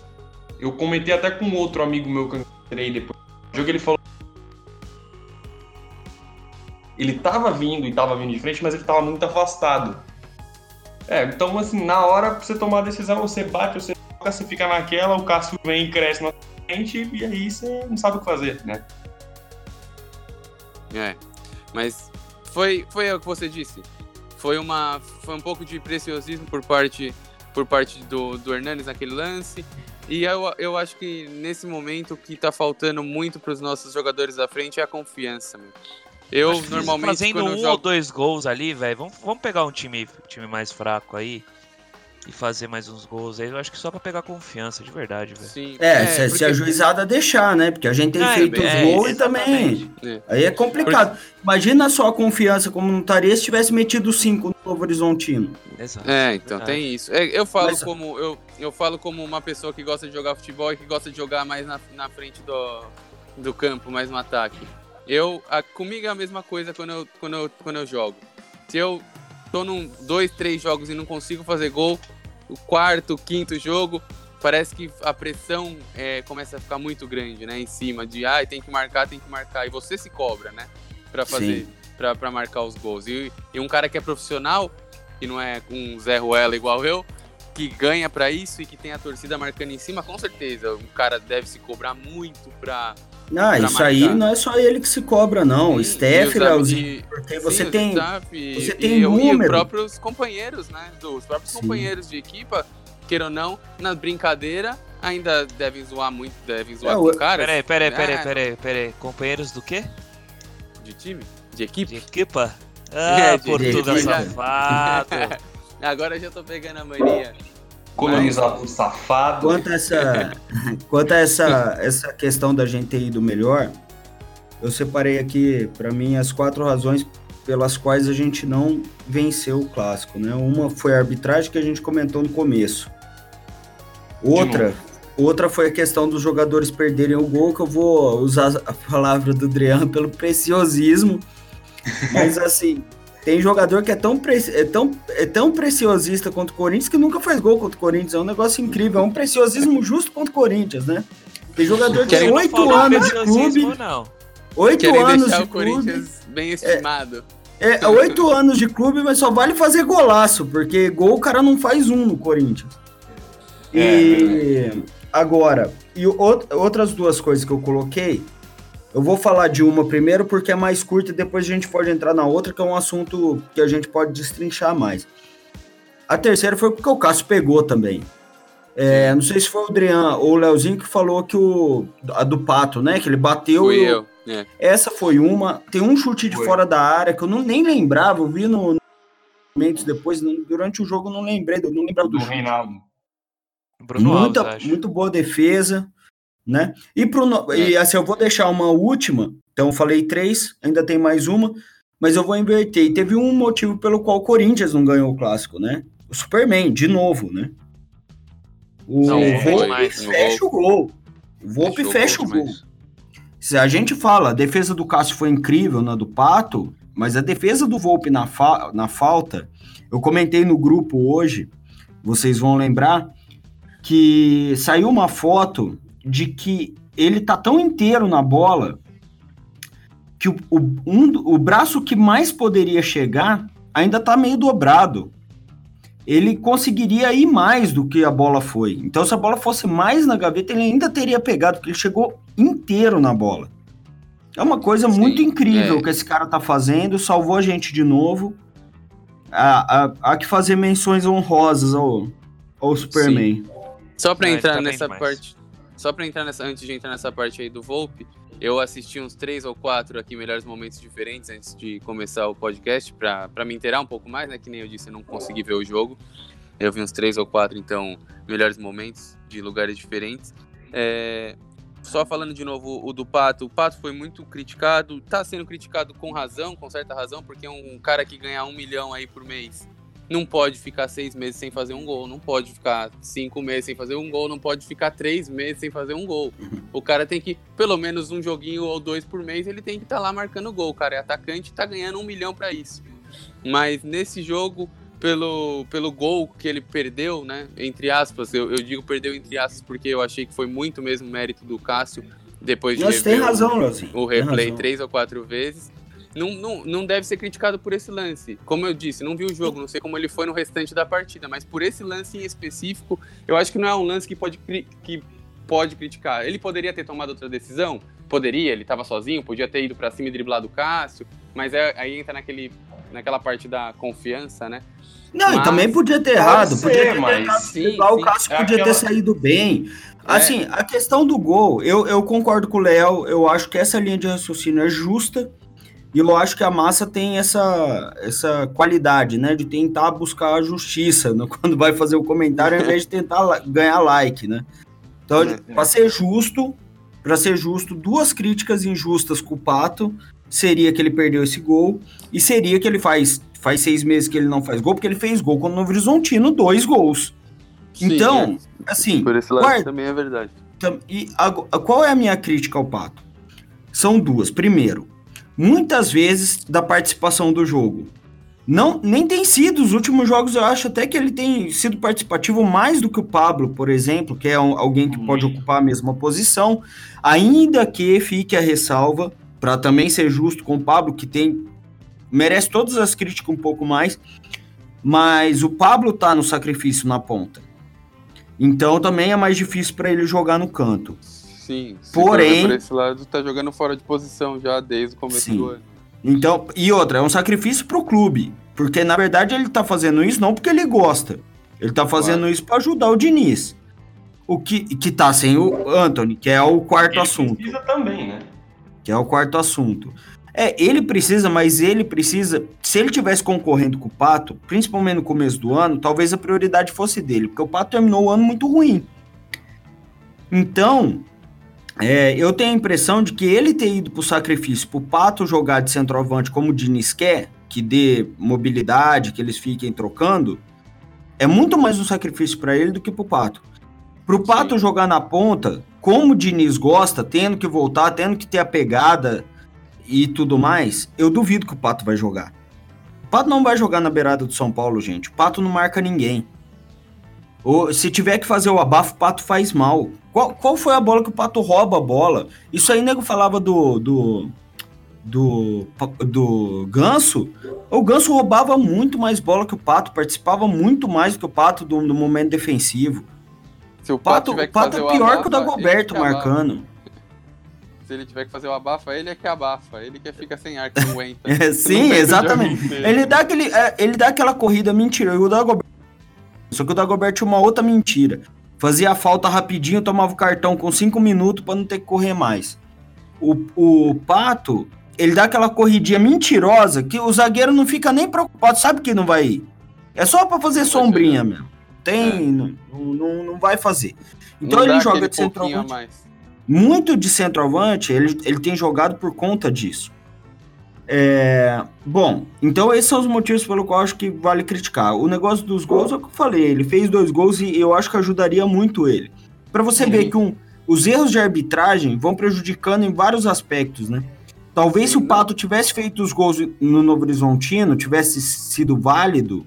[SPEAKER 3] Eu comentei até com outro amigo meu que eu encontrei depois do jogo, ele falou. Ele tava vindo e tava vindo de frente, mas ele tava muito afastado. É, então assim, na hora pra você tomar a decisão, você bate, você toca, você fica naquela, o Cássio vem e cresce na frente, e aí você não sabe o que fazer, né?
[SPEAKER 4] É, mas foi, foi o que você disse. Foi, uma, foi um pouco de preciosismo por parte, por parte do, do Hernanes naquele lance. E eu, eu acho que nesse momento o que tá faltando muito para os nossos jogadores da frente é a confiança. Meu. Eu
[SPEAKER 1] Acho
[SPEAKER 4] normalmente
[SPEAKER 1] Fazendo um
[SPEAKER 4] eu
[SPEAKER 1] ou
[SPEAKER 4] jogo.
[SPEAKER 1] dois gols ali, velho. Vamos, vamos pegar um time, time mais fraco aí e fazer mais uns gols aí. Eu acho que só pra pegar confiança, de verdade, velho.
[SPEAKER 4] Sim,
[SPEAKER 2] É, se, se
[SPEAKER 4] porque-
[SPEAKER 2] a juizada deixar, né? Porque a gente tem feito
[SPEAKER 1] é,
[SPEAKER 2] os gols e também.
[SPEAKER 4] É.
[SPEAKER 2] Aí é complicado. Imagina só a confiança como não estaria se tivesse metido cinco no Novo Horizontino.
[SPEAKER 1] Exato.
[SPEAKER 4] É, então
[SPEAKER 1] verdade.
[SPEAKER 4] tem isso. É, eu falo
[SPEAKER 2] Mas-
[SPEAKER 4] como eu, eu falo como uma pessoa que gosta de jogar futebol e que gosta de jogar mais na, na frente do, do campo, mais no ataque. Eu, a, comigo é a mesma coisa quando eu, quando, eu, quando eu jogo. Se eu tô num dois, três jogos e não consigo fazer gol, o quarto, quinto jogo, parece que a pressão é, começa a ficar muito grande, né? Em cima de, ah, tem que marcar, tem que marcar. E você se cobra, né? Pra fazer, pra, pra marcar os gols. E, e um cara que é profissional, que não é um Zé Ruela igual eu, que ganha pra isso e que tem a torcida marcando em cima, com certeza. O cara deve se cobrar muito pra.
[SPEAKER 2] Ah, isso aí não é só ele que se cobra, não. O
[SPEAKER 4] Sim,
[SPEAKER 2] Steph,
[SPEAKER 4] e os am-
[SPEAKER 2] Leozinho.
[SPEAKER 4] e-
[SPEAKER 2] Porque
[SPEAKER 4] sim,
[SPEAKER 2] você
[SPEAKER 4] o
[SPEAKER 2] tem.
[SPEAKER 4] staff e-
[SPEAKER 2] você
[SPEAKER 4] e
[SPEAKER 2] tem
[SPEAKER 4] eu- E os
[SPEAKER 2] número.
[SPEAKER 4] próprios companheiros, né? Dos próprios
[SPEAKER 2] Sim.
[SPEAKER 4] companheiros de equipa, queira ou não, na brincadeira, ainda devem zoar muito, devem zoar
[SPEAKER 2] É,
[SPEAKER 4] com
[SPEAKER 2] o-
[SPEAKER 4] o cara.
[SPEAKER 1] Peraí, peraí, peraí,
[SPEAKER 4] É,
[SPEAKER 1] peraí, peraí. Companheiros do quê?
[SPEAKER 4] De time? De equipe?
[SPEAKER 1] De equipa? Ah,
[SPEAKER 4] É, de-
[SPEAKER 1] Portugal
[SPEAKER 2] de-
[SPEAKER 1] safado.
[SPEAKER 4] Agora eu já tô pegando a mania.
[SPEAKER 3] Colonizador safado.
[SPEAKER 2] Quanto a essa, quanto a essa, essa questão da gente ter ido melhor, eu separei aqui, para mim, as quatro razões pelas quais a gente não venceu o clássico, né? Uma foi a arbitragem que a gente comentou no começo. Outra, outra foi a questão dos jogadores perderem o gol, que eu vou usar a palavra do Drian pelo preciosismo. Mas assim, tem jogador que é tão, preci- é tão, é tão preciosista contra o Corinthians que nunca faz gol contra o Corinthians. É um negócio incrível, é um preciosismo justo contra o Corinthians, né? Tem jogador que tem oito anos de clube,
[SPEAKER 1] não.
[SPEAKER 2] oito anos
[SPEAKER 4] deixar
[SPEAKER 2] de
[SPEAKER 4] o
[SPEAKER 2] clube,
[SPEAKER 4] Corinthians bem estimado.
[SPEAKER 2] é, oito anos de clube, mas só vale fazer golaço, porque gol o cara não faz um no Corinthians. E agora, e out- outras duas coisas que eu coloquei, eu vou falar de uma primeiro porque é mais curta e depois a gente pode entrar na outra, que é um assunto que a gente pode destrinchar mais. A terceira foi porque o Cássio pegou também. É, não sei se foi o Adrian ou o Leozinho que falou que o a do Pato, né? Que ele bateu.
[SPEAKER 4] Fui
[SPEAKER 2] e o-
[SPEAKER 4] eu. É.
[SPEAKER 2] essa foi uma. Tem um chute de
[SPEAKER 3] Foi.
[SPEAKER 2] fora da área que eu não, nem lembrava. Eu vi no, no momentos depois, durante o jogo eu não lembrei, eu não lembrava do
[SPEAKER 3] do
[SPEAKER 2] chute.
[SPEAKER 3] Reinaldo.
[SPEAKER 1] Bruno
[SPEAKER 2] Muita,
[SPEAKER 1] Alves,
[SPEAKER 2] muito boa defesa, né? E, pro, e assim, eu vou deixar uma última. Então, eu falei três, ainda tem mais uma, mas eu vou inverter. E teve um motivo pelo qual o Corinthians não ganhou o clássico, né? O Superman, de novo, né? O
[SPEAKER 1] Não,
[SPEAKER 2] Volpe fecha o gol. O Volpe fecha o gol. Se a gente fala, a defesa do Cássio foi incrível na do Pato, mas a defesa do Volpe na, fa- na falta, eu comentei no grupo hoje, vocês vão lembrar, que saiu uma foto de que ele tá tão inteiro na bola que o, o, um, o braço que mais poderia chegar ainda tá meio dobrado. Ele conseguiria ir mais do que a bola foi. Então, se a bola fosse mais na gaveta, ele ainda teria pegado, porque ele chegou inteiro na bola. É uma coisa Sim, muito incrível é. que esse cara tá fazendo, salvou a gente de novo. Há, há, há que fazer menções honrosas ao, ao Superman. Sim.
[SPEAKER 4] Só para entrar tá nessa parte, só para entrar nessa, antes de entrar nessa parte aí do Volpe, eu assisti uns três ou quatro aqui melhores momentos diferentes antes de começar o podcast para me inteirar um pouco mais, né? Que nem eu disse, eu não consegui ver o jogo. Eu vi uns três ou quatro, então, melhores momentos de lugares diferentes. É, só falando de novo o do Pato, o Pato foi muito criticado, tá sendo criticado com razão, com certa razão, porque é um cara que ganha um milhão aí por mês não pode ficar seis meses sem fazer um gol, não pode ficar cinco meses sem fazer um gol, não pode ficar três meses sem fazer um gol. Uhum. O cara tem que, pelo menos um joguinho ou dois por mês, ele tem que estar tá lá marcando gol. O cara é atacante e tá ganhando um milhão para isso. Mas nesse jogo, pelo, pelo gol que ele perdeu, né? Entre aspas, eu, eu digo perdeu entre aspas porque eu achei que foi muito mesmo mérito do Cássio depois de
[SPEAKER 2] Nossa, tem razão,
[SPEAKER 4] o replay três ou quatro vezes não, não, não deve ser criticado por esse lance. Como eu disse, não vi o jogo, não sei como ele foi no restante da partida, mas por esse lance em específico, eu acho que não é um lance que pode, que pode criticar. Ele poderia ter tomado outra decisão? Poderia, ele estava sozinho, podia ter ido para cima e driblado o Cássio, mas é, aí entra naquele, naquela parte da confiança, né?
[SPEAKER 2] Não, mas, e também podia ter errado, ser, podia ter mas... sim, sim. o Cássio é podia aquela... ter saído bem. É. Assim, a questão do gol, eu, eu concordo com o Léo, eu acho que essa linha de raciocínio é justa, e eu acho que a massa tem essa, essa qualidade, né? De tentar buscar a justiça né, quando vai fazer o comentário, ao invés de tentar ganhar like, né? Então, é, para ser justo, para ser justo, duas críticas injustas com o Pato seria que ele perdeu esse gol e seria que ele faz faz seis meses que ele não faz gol, porque ele fez gol quando no Horizontino, dois gols. Sim, então, é. assim...
[SPEAKER 4] Por esse lado guarda, também é verdade.
[SPEAKER 2] E a, a, qual é a minha crítica ao Pato? São duas. Primeiro, muitas vezes da participação do jogo. Não, nem tem sido. Os últimos jogos eu acho até que ele tem sido participativo mais do que o Pablo, por exemplo, que é um, alguém que pode uhum. ocupar a mesma posição. Ainda que fique a ressalva, para também ser justo com o Pablo, que tem merece todas as críticas um pouco mais, mas o Pablo tá no sacrifício na ponta. Então também é mais difícil para ele jogar no canto.
[SPEAKER 4] Sim.
[SPEAKER 2] Porém.
[SPEAKER 4] Por esse lado, tá jogando fora de posição já desde o começo sim. do ano.
[SPEAKER 2] Então, e outra, é um sacrifício pro clube. Porque, na verdade, ele tá fazendo isso não porque ele gosta. Ele tá fazendo claro. isso para ajudar o Diniz. O que, que tá sem o Anthony, que é o quarto
[SPEAKER 3] ele
[SPEAKER 2] assunto.
[SPEAKER 3] precisa também, né?
[SPEAKER 2] Que é o quarto assunto. É, ele precisa, mas ele precisa. Se ele tivesse concorrendo com o Pato, principalmente no começo do ano, talvez a prioridade fosse dele, porque o Pato terminou o ano muito ruim. Então, é, eu tenho a impressão de que ele ter ido para o sacrifício para o Pato jogar de centroavante como o Diniz quer, que dê mobilidade, que eles fiquem trocando, é muito mais um sacrifício para ele do que para o Pato. Para o Pato jogar na ponta, como o Diniz gosta, tendo que voltar, tendo que ter a pegada e tudo mais, eu duvido que o Pato vai jogar. O Pato não vai jogar na beirada do São Paulo, gente. O Pato não marca ninguém. Ou se tiver que fazer o abafo, o Pato faz mal. Qual, qual foi a bola que o Pato rouba a bola? Isso aí, nego falava do, do, do, do Ganso. O Ganso roubava muito mais bola que o Pato, participava muito mais do que o Pato do, do momento defensivo. Se o Pato, o Pato é pior abafa, que o Dagoberto marcando.
[SPEAKER 4] Se ele tiver que fazer o abafa, ele é que abafa. Ele que fica sem ar, que não aguenta.
[SPEAKER 2] é, sim, exatamente. Ele dá, aquele, é, ele dá aquela corrida mentira. E o Dagoberto só que o Dagobert tinha uma outra mentira. Fazia a falta rapidinho, tomava o cartão com cinco minutos para não ter que correr mais. O, o Pato, ele dá aquela corridinha mentirosa que o zagueiro não fica nem preocupado, sabe que não vai ir. É só para fazer sombrinha mesmo. Tem, é. não, não, não vai fazer. Então não ele joga de centroavante. Muito de centroavante, ele, ele tem jogado por conta disso. É, bom, então esses são os motivos pelo qual eu acho que vale criticar. O negócio dos gols é o que eu falei, ele fez dois gols e eu acho que ajudaria muito ele. Para você Sim. ver que um, os erros de arbitragem vão prejudicando em vários aspectos, né? Talvez se o Pato tivesse feito os gols no Novo Horizontino, tivesse sido válido,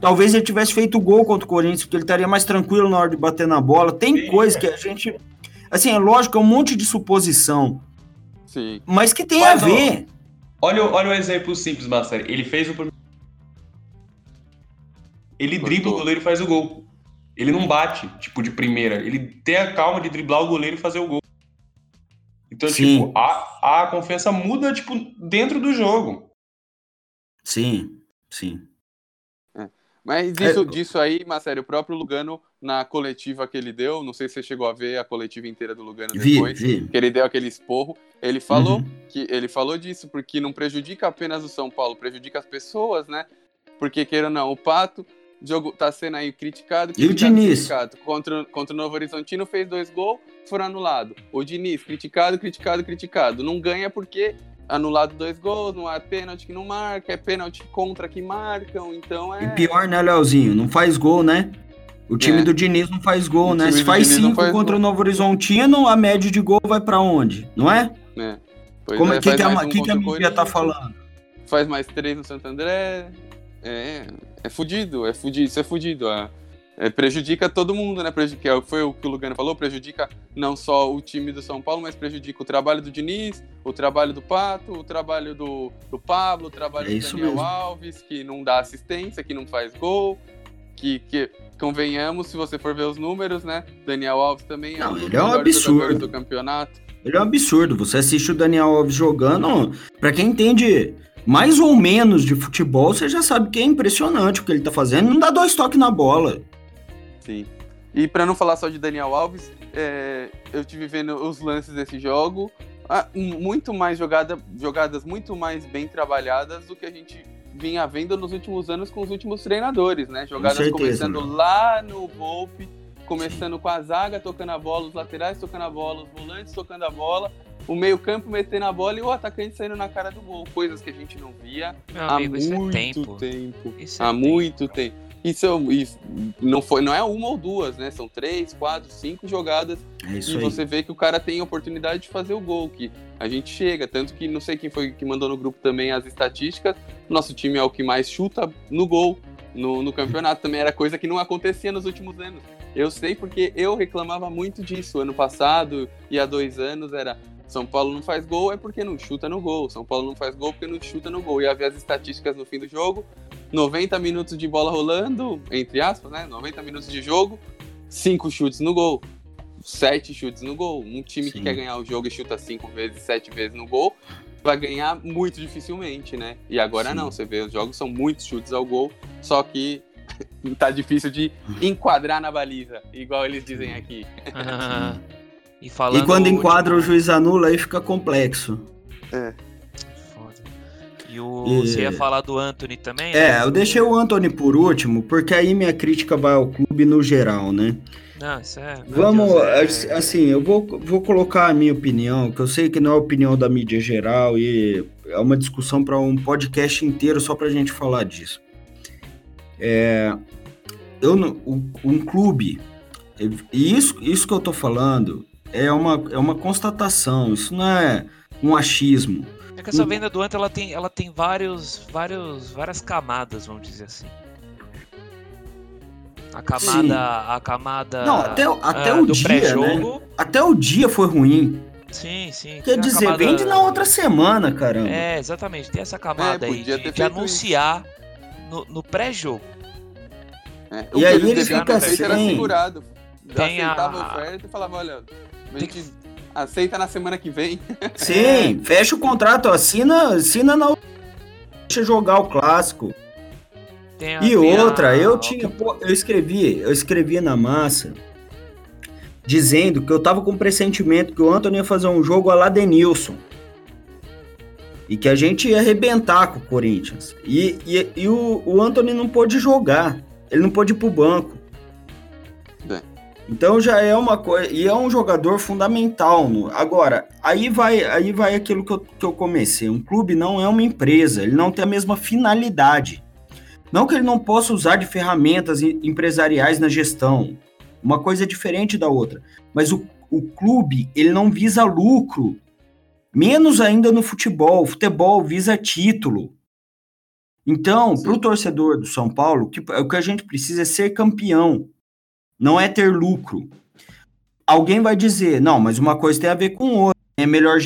[SPEAKER 2] talvez ele tivesse feito o gol contra o Corinthians, porque ele estaria mais tranquilo na hora de bater na bola. Tem coisa que a gente Assim, é lógico, é um monte de suposição.
[SPEAKER 4] Sim.
[SPEAKER 2] Mas que tem
[SPEAKER 3] Mas,
[SPEAKER 2] a ver.
[SPEAKER 3] Olha, o- olha um exemplo simples, Master. Ele fez o primeiro. Ele
[SPEAKER 4] Cortou.
[SPEAKER 3] dribla o goleiro e faz o gol. Ele não bate, tipo, de primeira. Ele tem a calma de driblar o goleiro e fazer o gol. Então,
[SPEAKER 2] Sim.
[SPEAKER 3] tipo, a, a confiança muda, tipo, dentro do jogo.
[SPEAKER 2] Sim, sim.
[SPEAKER 4] Mas
[SPEAKER 2] É,
[SPEAKER 4] isso, disso aí, Marcelo, o próprio Lugano, na coletiva que ele deu, não sei se você chegou a ver a coletiva inteira do Lugano
[SPEAKER 2] Vi,
[SPEAKER 4] depois,
[SPEAKER 2] vi.
[SPEAKER 4] que ele deu aquele esporro, ele falou
[SPEAKER 2] Uhum.
[SPEAKER 4] que ele falou disso porque não prejudica apenas o São Paulo, prejudica as pessoas, né? Porque queira ou não, o Pato jogo tá sendo aí criticado,
[SPEAKER 2] E o Diniz?
[SPEAKER 4] criticado. Contra, contra o Novo Horizontino fez dois gols, foram anulados. O Diniz, criticado, criticado, criticado. Não ganha porque anulado dois gols, não é pênalti que não marca, é pênalti contra que marcam, então é.
[SPEAKER 2] E pior, né, Leozinho? Não faz gol, né? O time
[SPEAKER 4] É.
[SPEAKER 2] do Diniz não faz gol,
[SPEAKER 4] O
[SPEAKER 2] né? Se faz
[SPEAKER 4] Diniz
[SPEAKER 2] cinco
[SPEAKER 4] faz
[SPEAKER 2] contra
[SPEAKER 4] gol.
[SPEAKER 2] o Novo Horizontino, a média de gol vai pra onde? Não é?
[SPEAKER 4] né? Pois
[SPEAKER 2] Como
[SPEAKER 4] é,
[SPEAKER 2] que, que, a,
[SPEAKER 4] um
[SPEAKER 2] que, que a mídia tá falando?
[SPEAKER 4] Faz mais três no Santo André. É, é fudido, é fudido, isso é fudido. É, é, prejudica todo mundo, né? Prejudica, foi o que o Lugano falou, prejudica não só o time do São Paulo, mas prejudica o trabalho do Diniz, o trabalho do Pato, o trabalho do, do Pablo, o trabalho
[SPEAKER 2] É
[SPEAKER 4] do Daniel
[SPEAKER 2] mesmo.
[SPEAKER 4] Alves, que não dá assistência, que não faz gol. Que, que, convenhamos, se você for ver os números, né? Daniel Alves também é
[SPEAKER 2] Não,
[SPEAKER 4] um dos
[SPEAKER 2] ele é um absurdo.
[SPEAKER 4] do campeonato.
[SPEAKER 2] Ele é um absurdo. Você assiste o Daniel Alves jogando, pra quem entende mais ou menos de futebol, você já sabe que é impressionante o que ele tá fazendo. Não dá dois toques na bola.
[SPEAKER 4] Sim. E para não falar só de Daniel Alves, é, eu tive vendo os lances desse jogo, ah, um- muito mais jogada, jogadas muito mais bem trabalhadas do que a gente vinha vendo nos últimos anos com os últimos treinadores, né? Jogadas
[SPEAKER 2] certeza,
[SPEAKER 4] começando
[SPEAKER 2] mano.
[SPEAKER 4] lá no Volpe, começando com a zaga tocando a bola, os laterais tocando a bola, os volantes tocando a bola, o meio-campo metendo a bola e o atacante saindo na cara do gol, coisas que a gente não via
[SPEAKER 1] Meu
[SPEAKER 4] há
[SPEAKER 1] amigo, isso é
[SPEAKER 4] muito
[SPEAKER 1] tempo.
[SPEAKER 4] tempo.
[SPEAKER 1] Isso é
[SPEAKER 4] Há
[SPEAKER 1] tempo.
[SPEAKER 4] muito tempo. Isso, é- isso não, foi, não é uma ou duas, né? São três, quatro, cinco jogadas
[SPEAKER 2] É
[SPEAKER 4] e
[SPEAKER 2] aí.
[SPEAKER 4] você vê que o cara tem a oportunidade de fazer o gol, que a gente chega. Tanto que não sei quem foi que mandou no grupo também as estatísticas. Nosso time é o que mais chuta no gol no, no campeonato. Também era coisa que não acontecia nos últimos anos. Eu sei porque eu reclamava muito disso. Ano passado e há dois anos era. São Paulo não faz gol é porque não chuta no gol. São Paulo não faz gol porque não chuta no gol. E havia as estatísticas no fim do jogo. 90 minutos de bola rolando, entre aspas, né? 90 minutos de jogo, 5 chutes no gol. 7 chutes no gol. Um time que
[SPEAKER 2] Sim.
[SPEAKER 4] quer ganhar o jogo e chuta 5 vezes, 7 vezes no gol, vai ganhar muito dificilmente, né? E agora
[SPEAKER 2] Sim.
[SPEAKER 4] não, você vê, os jogos são muitos chutes ao gol, só que tá difícil de enquadrar na baliza, igual eles dizem aqui.
[SPEAKER 1] E falando
[SPEAKER 2] E quando enquadra o juiz anula, aí fica complexo.
[SPEAKER 1] Foda. E o...
[SPEAKER 2] E-
[SPEAKER 1] você ia falar do Anthony também?
[SPEAKER 2] É,
[SPEAKER 1] né?
[SPEAKER 2] eu deixei o Anthony por último, porque aí minha crítica vai ao clube no geral, né?
[SPEAKER 1] Não, isso é.
[SPEAKER 2] Vamos,
[SPEAKER 1] Deus, é-
[SPEAKER 2] assim, eu vou, vou colocar a minha opinião, que eu sei que não é a opinião da mídia geral e é uma discussão para um podcast inteiro só pra gente falar disso. É, eu, um, um clube, e isso, isso que eu tô falando é uma, é uma constatação, isso não é um achismo.
[SPEAKER 1] É que essa venda do Anthony ela tem, ela tem vários, vários, várias camadas, vamos dizer assim. A camada, a camada
[SPEAKER 2] Não, até, o- até
[SPEAKER 1] ah,
[SPEAKER 2] o
[SPEAKER 1] do
[SPEAKER 2] dia, né?
[SPEAKER 1] pré-jogo.
[SPEAKER 2] Até o dia foi ruim.
[SPEAKER 1] Sim, sim.
[SPEAKER 2] Quer dizer,
[SPEAKER 1] camada-
[SPEAKER 2] vende na outra semana, caramba.
[SPEAKER 1] É, exatamente. Tem essa camada
[SPEAKER 4] É,
[SPEAKER 1] aí de, de anunciar no, no pré-jogo.
[SPEAKER 4] É,
[SPEAKER 2] E
[SPEAKER 4] o
[SPEAKER 2] aí ficam
[SPEAKER 4] ter feito era
[SPEAKER 2] assim.
[SPEAKER 4] segurado.
[SPEAKER 1] Tem a
[SPEAKER 4] oferta e falava, olha, a
[SPEAKER 1] Tem
[SPEAKER 4] gente aceita na semana que vem.
[SPEAKER 2] Sim, fecha o contrato, assina, assina na deixa jogar o clássico.
[SPEAKER 1] A-
[SPEAKER 2] E
[SPEAKER 1] a-
[SPEAKER 2] outra, eu tinha,
[SPEAKER 1] que-
[SPEAKER 2] pô, eu escrevi, eu escrevi na massa dizendo que eu tava com pressentimento que o Antônio ia fazer um jogo a lá Denilson. E que a gente ia arrebentar com o Corinthians. E, e, e o, o Anthony não pôde jogar. Ele não pôde ir pro banco. Então já é uma coisa. E é um jogador fundamental. No, agora, aí vai, aí vai aquilo que eu, que eu comecei. Um clube não é uma empresa. Ele não tem a mesma finalidade. Não que ele não possa usar de ferramentas em- empresariais na gestão. Uma coisa é diferente da outra. Mas o, o clube, ele não visa lucro. Menos ainda no futebol. O futebol visa título. Então, para o torcedor do São Paulo, que- o que a gente precisa é ser campeão. Não é ter lucro. alguém vai dizer, não, mas uma coisa tem a ver com outra. É melhor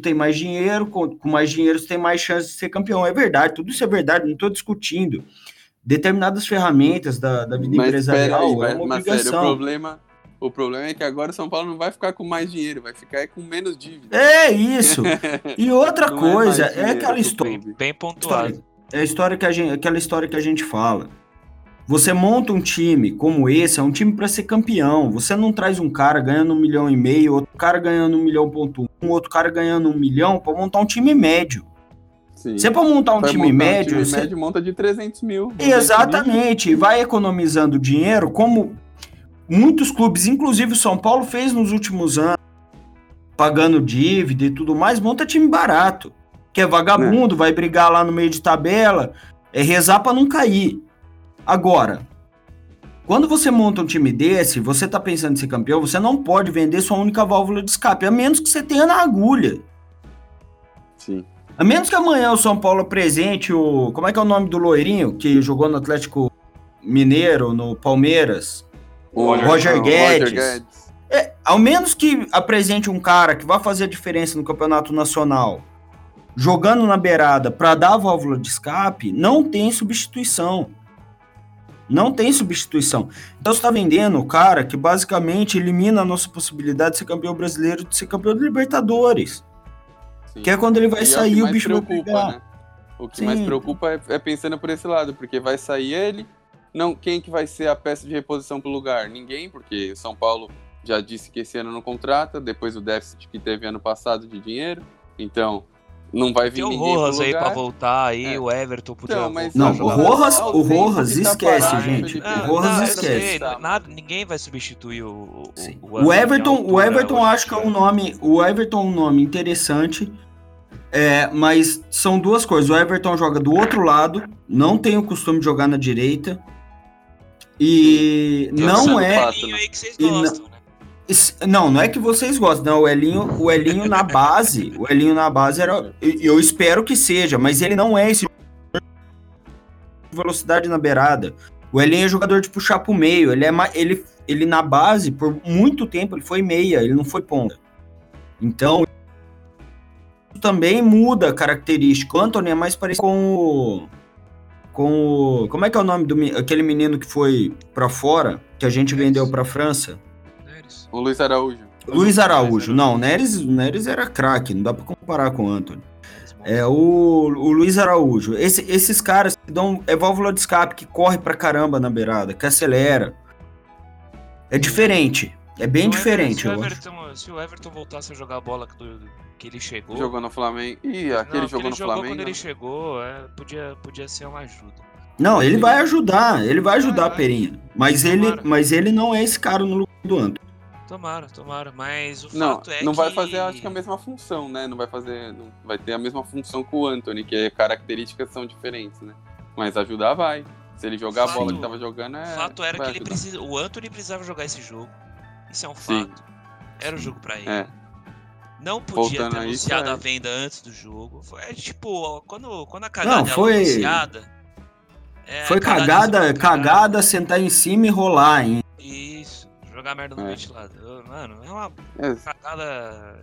[SPEAKER 2] tem mais dinheiro, com, com mais dinheiro você tem mais chance de ser campeão. É verdade, tudo isso é verdade, não estou discutindo. Determinadas ferramentas da, da vida
[SPEAKER 4] Mas
[SPEAKER 2] empresarial
[SPEAKER 4] aí,
[SPEAKER 2] é uma
[SPEAKER 4] mas
[SPEAKER 2] obrigação.
[SPEAKER 4] sério, o problema, o problema é que agora o São Paulo não vai ficar com mais dinheiro, vai ficar com menos dívida.
[SPEAKER 2] É isso. E outra
[SPEAKER 4] é
[SPEAKER 2] coisa, é,
[SPEAKER 4] dinheiro
[SPEAKER 2] aquela história.
[SPEAKER 4] clube.
[SPEAKER 1] Bem pontuado.
[SPEAKER 2] É a história que a gente, aquela história que a gente fala. Você monta um time como esse, é um time para ser campeão. Você não traz um cara ganhando um milhão e meio, outro cara ganhando um milhão ponto um, outro cara ganhando um milhão para montar um time médio.
[SPEAKER 4] Sim.
[SPEAKER 2] Você para montar um
[SPEAKER 4] Vai
[SPEAKER 2] time
[SPEAKER 4] montar
[SPEAKER 2] médio,
[SPEAKER 4] time
[SPEAKER 2] você-
[SPEAKER 4] médio monta de 300 mil. 200 mil.
[SPEAKER 2] exatamente, vai economizando dinheiro, como muitos clubes, inclusive o São Paulo fez nos últimos anos, pagando dívida e tudo mais, monta time barato, que é vagabundo, vai brigar lá no meio de tabela, é rezar para não cair. Agora, quando você monta um time desse, você tá pensando em ser campeão, você não pode vender sua única válvula de escape, a menos que você tenha na agulha.
[SPEAKER 4] Sim.
[SPEAKER 2] A menos que amanhã o São Paulo apresente o. Como é que é o nome do loirinho que jogou no Atlético Mineiro, no Palmeiras?
[SPEAKER 4] O
[SPEAKER 2] Roger
[SPEAKER 4] não,
[SPEAKER 2] Guedes.
[SPEAKER 4] Guedes.
[SPEAKER 2] É, ao menos que apresente um cara que vai fazer a diferença no campeonato nacional, jogando na beirada para dar a válvula de escape, não tem substituição. Não tem substituição. Então você está vendendo o cara que basicamente elimina a nossa possibilidade de ser campeão brasileiro, de ser campeão de Libertadores.
[SPEAKER 4] Sim.
[SPEAKER 2] Que é quando ele vai
[SPEAKER 4] E é o
[SPEAKER 2] sair
[SPEAKER 4] que
[SPEAKER 2] o
[SPEAKER 4] mais
[SPEAKER 2] bicho vai
[SPEAKER 4] preocupa,
[SPEAKER 2] pegar.
[SPEAKER 4] né? O que mais
[SPEAKER 2] Sim.
[SPEAKER 4] preocupa é, é pensando por esse lado, porque vai sair ele, não quem que vai ser a peça de reposição pro lugar? Ninguém, porque o São Paulo já disse que esse ano não contrata, depois do déficit que teve ano passado de dinheiro, então não vai vir
[SPEAKER 1] Tem o Rojas aí pra voltar aí,
[SPEAKER 4] É.
[SPEAKER 1] o Everton podia
[SPEAKER 4] Então, mas
[SPEAKER 2] Não, o. Rojas,
[SPEAKER 4] Ao
[SPEAKER 2] o Rojas
[SPEAKER 4] tá
[SPEAKER 2] esquece, gente. O
[SPEAKER 1] Não,
[SPEAKER 2] Rojas
[SPEAKER 1] não, eu
[SPEAKER 2] esquece.
[SPEAKER 1] sei, nada, ninguém vai substituir o, o, o,
[SPEAKER 2] O Everton, o
[SPEAKER 1] altura
[SPEAKER 2] Everton
[SPEAKER 1] hoje
[SPEAKER 2] acho que é um nome, o Everton é um nome interessante, é, mas são duas coisas. O Everton joga do outro lado, não tem o costume de jogar na direita e
[SPEAKER 4] Sim.
[SPEAKER 2] não é,
[SPEAKER 1] que vocês
[SPEAKER 2] E não- Não, é que vocês gostam, não. O Elinho, o Elinho na base, o Elinho na base era. Eu espero que seja, mas ele não é esse velocidade na beirada. O Elinho é jogador de puxar pro meio. Ele é ele, ele na base, por muito tempo, ele foi meia, ele não foi ponta. Então, também muda a característica. O Anthony é mais parecido com o. Com o. Como é que é o nome do aquele menino que foi pra fora, que a gente vendeu pra França?
[SPEAKER 1] Neres.
[SPEAKER 4] O Luiz Araújo.
[SPEAKER 2] Luiz Araújo. Não, o Neres, o Neres era craque, não dá pra comparar com o Anthony. É o, o Luiz Araújo. Esse- esses caras que dão. É válvula de escape que corre pra caramba na beirada, que acelera. É diferente. É bem
[SPEAKER 1] Se o
[SPEAKER 2] diferente,
[SPEAKER 1] Everton-
[SPEAKER 2] eu
[SPEAKER 1] se
[SPEAKER 2] acho.
[SPEAKER 1] o Everton, se o Everton voltasse a jogar a bola do, do- que ele chegou.
[SPEAKER 4] Jogou no Flamengo. Ih,
[SPEAKER 1] Não,
[SPEAKER 4] aquele
[SPEAKER 1] que
[SPEAKER 4] jogou
[SPEAKER 1] ele
[SPEAKER 4] no
[SPEAKER 1] jogou
[SPEAKER 4] Flamengo.
[SPEAKER 1] quando ele chegou, é, podia, podia ser uma ajuda.
[SPEAKER 2] Não, ele vai ajudar, ele vai ajudar
[SPEAKER 1] Vai,
[SPEAKER 2] a
[SPEAKER 1] vai.
[SPEAKER 2] Perinha. Mas ele, mas ele não é esse cara no lugar do Anthony.
[SPEAKER 1] Tomara, tomara. Mas o
[SPEAKER 4] Não,
[SPEAKER 1] fato é
[SPEAKER 4] não
[SPEAKER 1] que.
[SPEAKER 4] vai fazer, acho que a mesma função, né? Não vai fazer, não vai ter a mesma função que o Anthony, que características são diferentes, né? Mas ajudar vai. Se ele jogar a bola
[SPEAKER 1] Fato-
[SPEAKER 4] que tava jogando, é.
[SPEAKER 1] O fato era que ele precisa. O Anthony precisava jogar esse jogo. Isso é um
[SPEAKER 4] Sim.
[SPEAKER 1] fato. Era o jogo pra ele.
[SPEAKER 4] É,
[SPEAKER 1] Não podia
[SPEAKER 4] Voltando
[SPEAKER 1] ter
[SPEAKER 4] a isso,
[SPEAKER 1] anunciado
[SPEAKER 4] é.
[SPEAKER 1] a venda antes do jogo. Foi é, tipo, quando, quando a cagada
[SPEAKER 2] Não,
[SPEAKER 1] é
[SPEAKER 2] foi-
[SPEAKER 1] anunciada. é,
[SPEAKER 2] Foi
[SPEAKER 1] a cagada
[SPEAKER 2] cagada, sentar em cima e rolar, hein?
[SPEAKER 1] Isso. Jogar merda no
[SPEAKER 4] É.
[SPEAKER 1] ventilador. Mano, é uma
[SPEAKER 4] é.
[SPEAKER 1] cagada.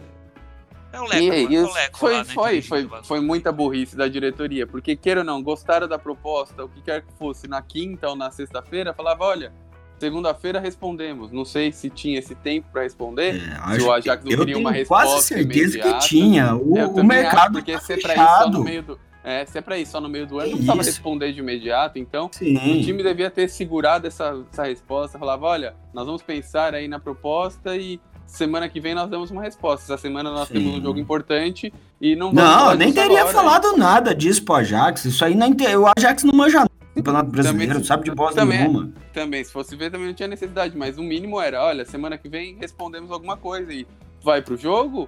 [SPEAKER 1] É um
[SPEAKER 4] E,
[SPEAKER 1] leco,
[SPEAKER 4] e
[SPEAKER 1] é um
[SPEAKER 4] isso
[SPEAKER 1] leco
[SPEAKER 4] foi,
[SPEAKER 1] lá, né,
[SPEAKER 4] foi, foi, foi muita burrice da diretoria, porque queira ou não, gostaram da proposta, o que quer que fosse, na quinta ou na sexta-feira, falava, olha, segunda-feira respondemos. Não sei se tinha esse tempo pra responder.
[SPEAKER 2] É,
[SPEAKER 4] Se o Ajax não
[SPEAKER 2] eu
[SPEAKER 4] queria
[SPEAKER 2] tenho
[SPEAKER 4] uma
[SPEAKER 2] quase
[SPEAKER 4] resposta
[SPEAKER 2] certeza
[SPEAKER 4] imediata.
[SPEAKER 2] que tinha. O,
[SPEAKER 4] Eu
[SPEAKER 2] o
[SPEAKER 4] também acho,
[SPEAKER 2] mercado
[SPEAKER 4] porque
[SPEAKER 2] tá
[SPEAKER 4] é ir só no
[SPEAKER 2] fechado.
[SPEAKER 4] meio do. É, se é pra ir só no meio do ano, não precisava responder de imediato, então. O
[SPEAKER 2] Sim.
[SPEAKER 4] time devia ter segurado essa, essa resposta, falava, olha, nós vamos pensar aí na proposta e semana que vem nós damos uma resposta. Essa semana nós
[SPEAKER 2] Sim.
[SPEAKER 4] temos um jogo importante e não vamos
[SPEAKER 2] Não, nem teria
[SPEAKER 4] agora.
[SPEAKER 2] falado nada disso pro Ajax. Isso aí não inte- o Ajax não manja Campeonato Brasileiro,
[SPEAKER 4] Também-
[SPEAKER 2] sabe de bosta
[SPEAKER 4] também é.
[SPEAKER 2] nenhuma.
[SPEAKER 4] Também, se fosse ver, também não tinha necessidade, mas o mínimo era, olha, semana que vem respondemos alguma coisa e vai pro jogo.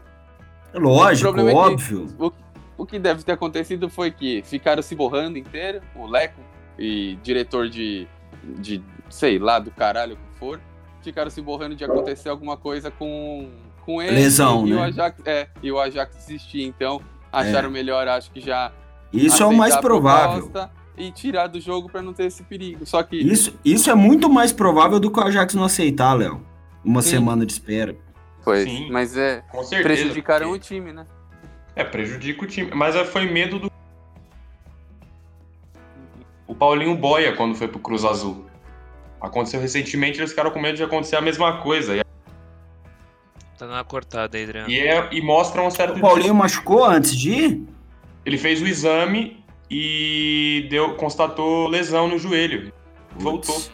[SPEAKER 2] Lógico,
[SPEAKER 4] O problema é que-
[SPEAKER 2] óbvio.
[SPEAKER 4] O que deve ter acontecido foi que ficaram se borrando inteiro, o Leco e diretor de, de sei lá, do caralho que for, ficaram se borrando de acontecer alguma coisa com, com ele.
[SPEAKER 2] Lesão,
[SPEAKER 4] e,
[SPEAKER 2] né?
[SPEAKER 4] o Ajax, é, e o Ajax desistir. Então, acharam melhor, acho que já.
[SPEAKER 2] Isso é o mais provável.
[SPEAKER 4] E tirar do jogo pra não ter esse perigo. Só que.
[SPEAKER 2] Isso, isso é muito mais provável do que o Ajax não aceitar, Léo. uma semana de espera.
[SPEAKER 4] Foi,
[SPEAKER 3] Sim.
[SPEAKER 4] mas é.
[SPEAKER 3] Com certeza.
[SPEAKER 4] Prejudicaram o
[SPEAKER 3] porque-
[SPEAKER 4] time, né?
[SPEAKER 3] É, prejudica o time. Mas é, foi medo do. O Paulinho Boia, quando foi pro Cruz Azul. Aconteceu recentemente, eles ficaram com medo de acontecer a mesma coisa. E,
[SPEAKER 1] Tá na cortada aí, Adriano.
[SPEAKER 3] e, é- e mostra um certo.
[SPEAKER 2] O Paulinho machucou antes de ir?
[SPEAKER 3] Ele fez o exame e deu, constatou lesão no joelho. Voltou.
[SPEAKER 2] Putz.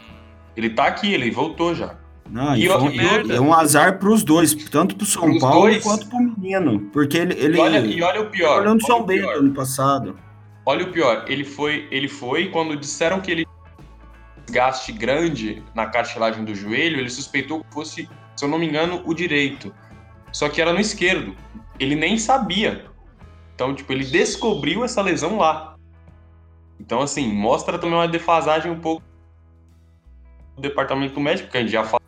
[SPEAKER 3] Ele tá aqui, ele voltou já.
[SPEAKER 2] Não,
[SPEAKER 3] E
[SPEAKER 2] foi é um azar pros dois, tanto pro São
[SPEAKER 3] Pros
[SPEAKER 2] Paulo
[SPEAKER 3] dois?
[SPEAKER 2] quanto pro menino. Porque ele. ele
[SPEAKER 3] E olha, e olha o pior.
[SPEAKER 2] olhando
[SPEAKER 3] olha
[SPEAKER 2] São
[SPEAKER 3] o
[SPEAKER 2] Bento ano passado.
[SPEAKER 3] Olha o pior, ele foi, ele foi quando disseram que ele desgaste grande na cartilagem do joelho, ele suspeitou que fosse, se eu não me engano, o direito. Só que era no esquerdo. Ele nem sabia. Então, tipo, ele descobriu essa lesão lá. Então, assim, mostra também uma defasagem um pouco do departamento médico, que a gente já falou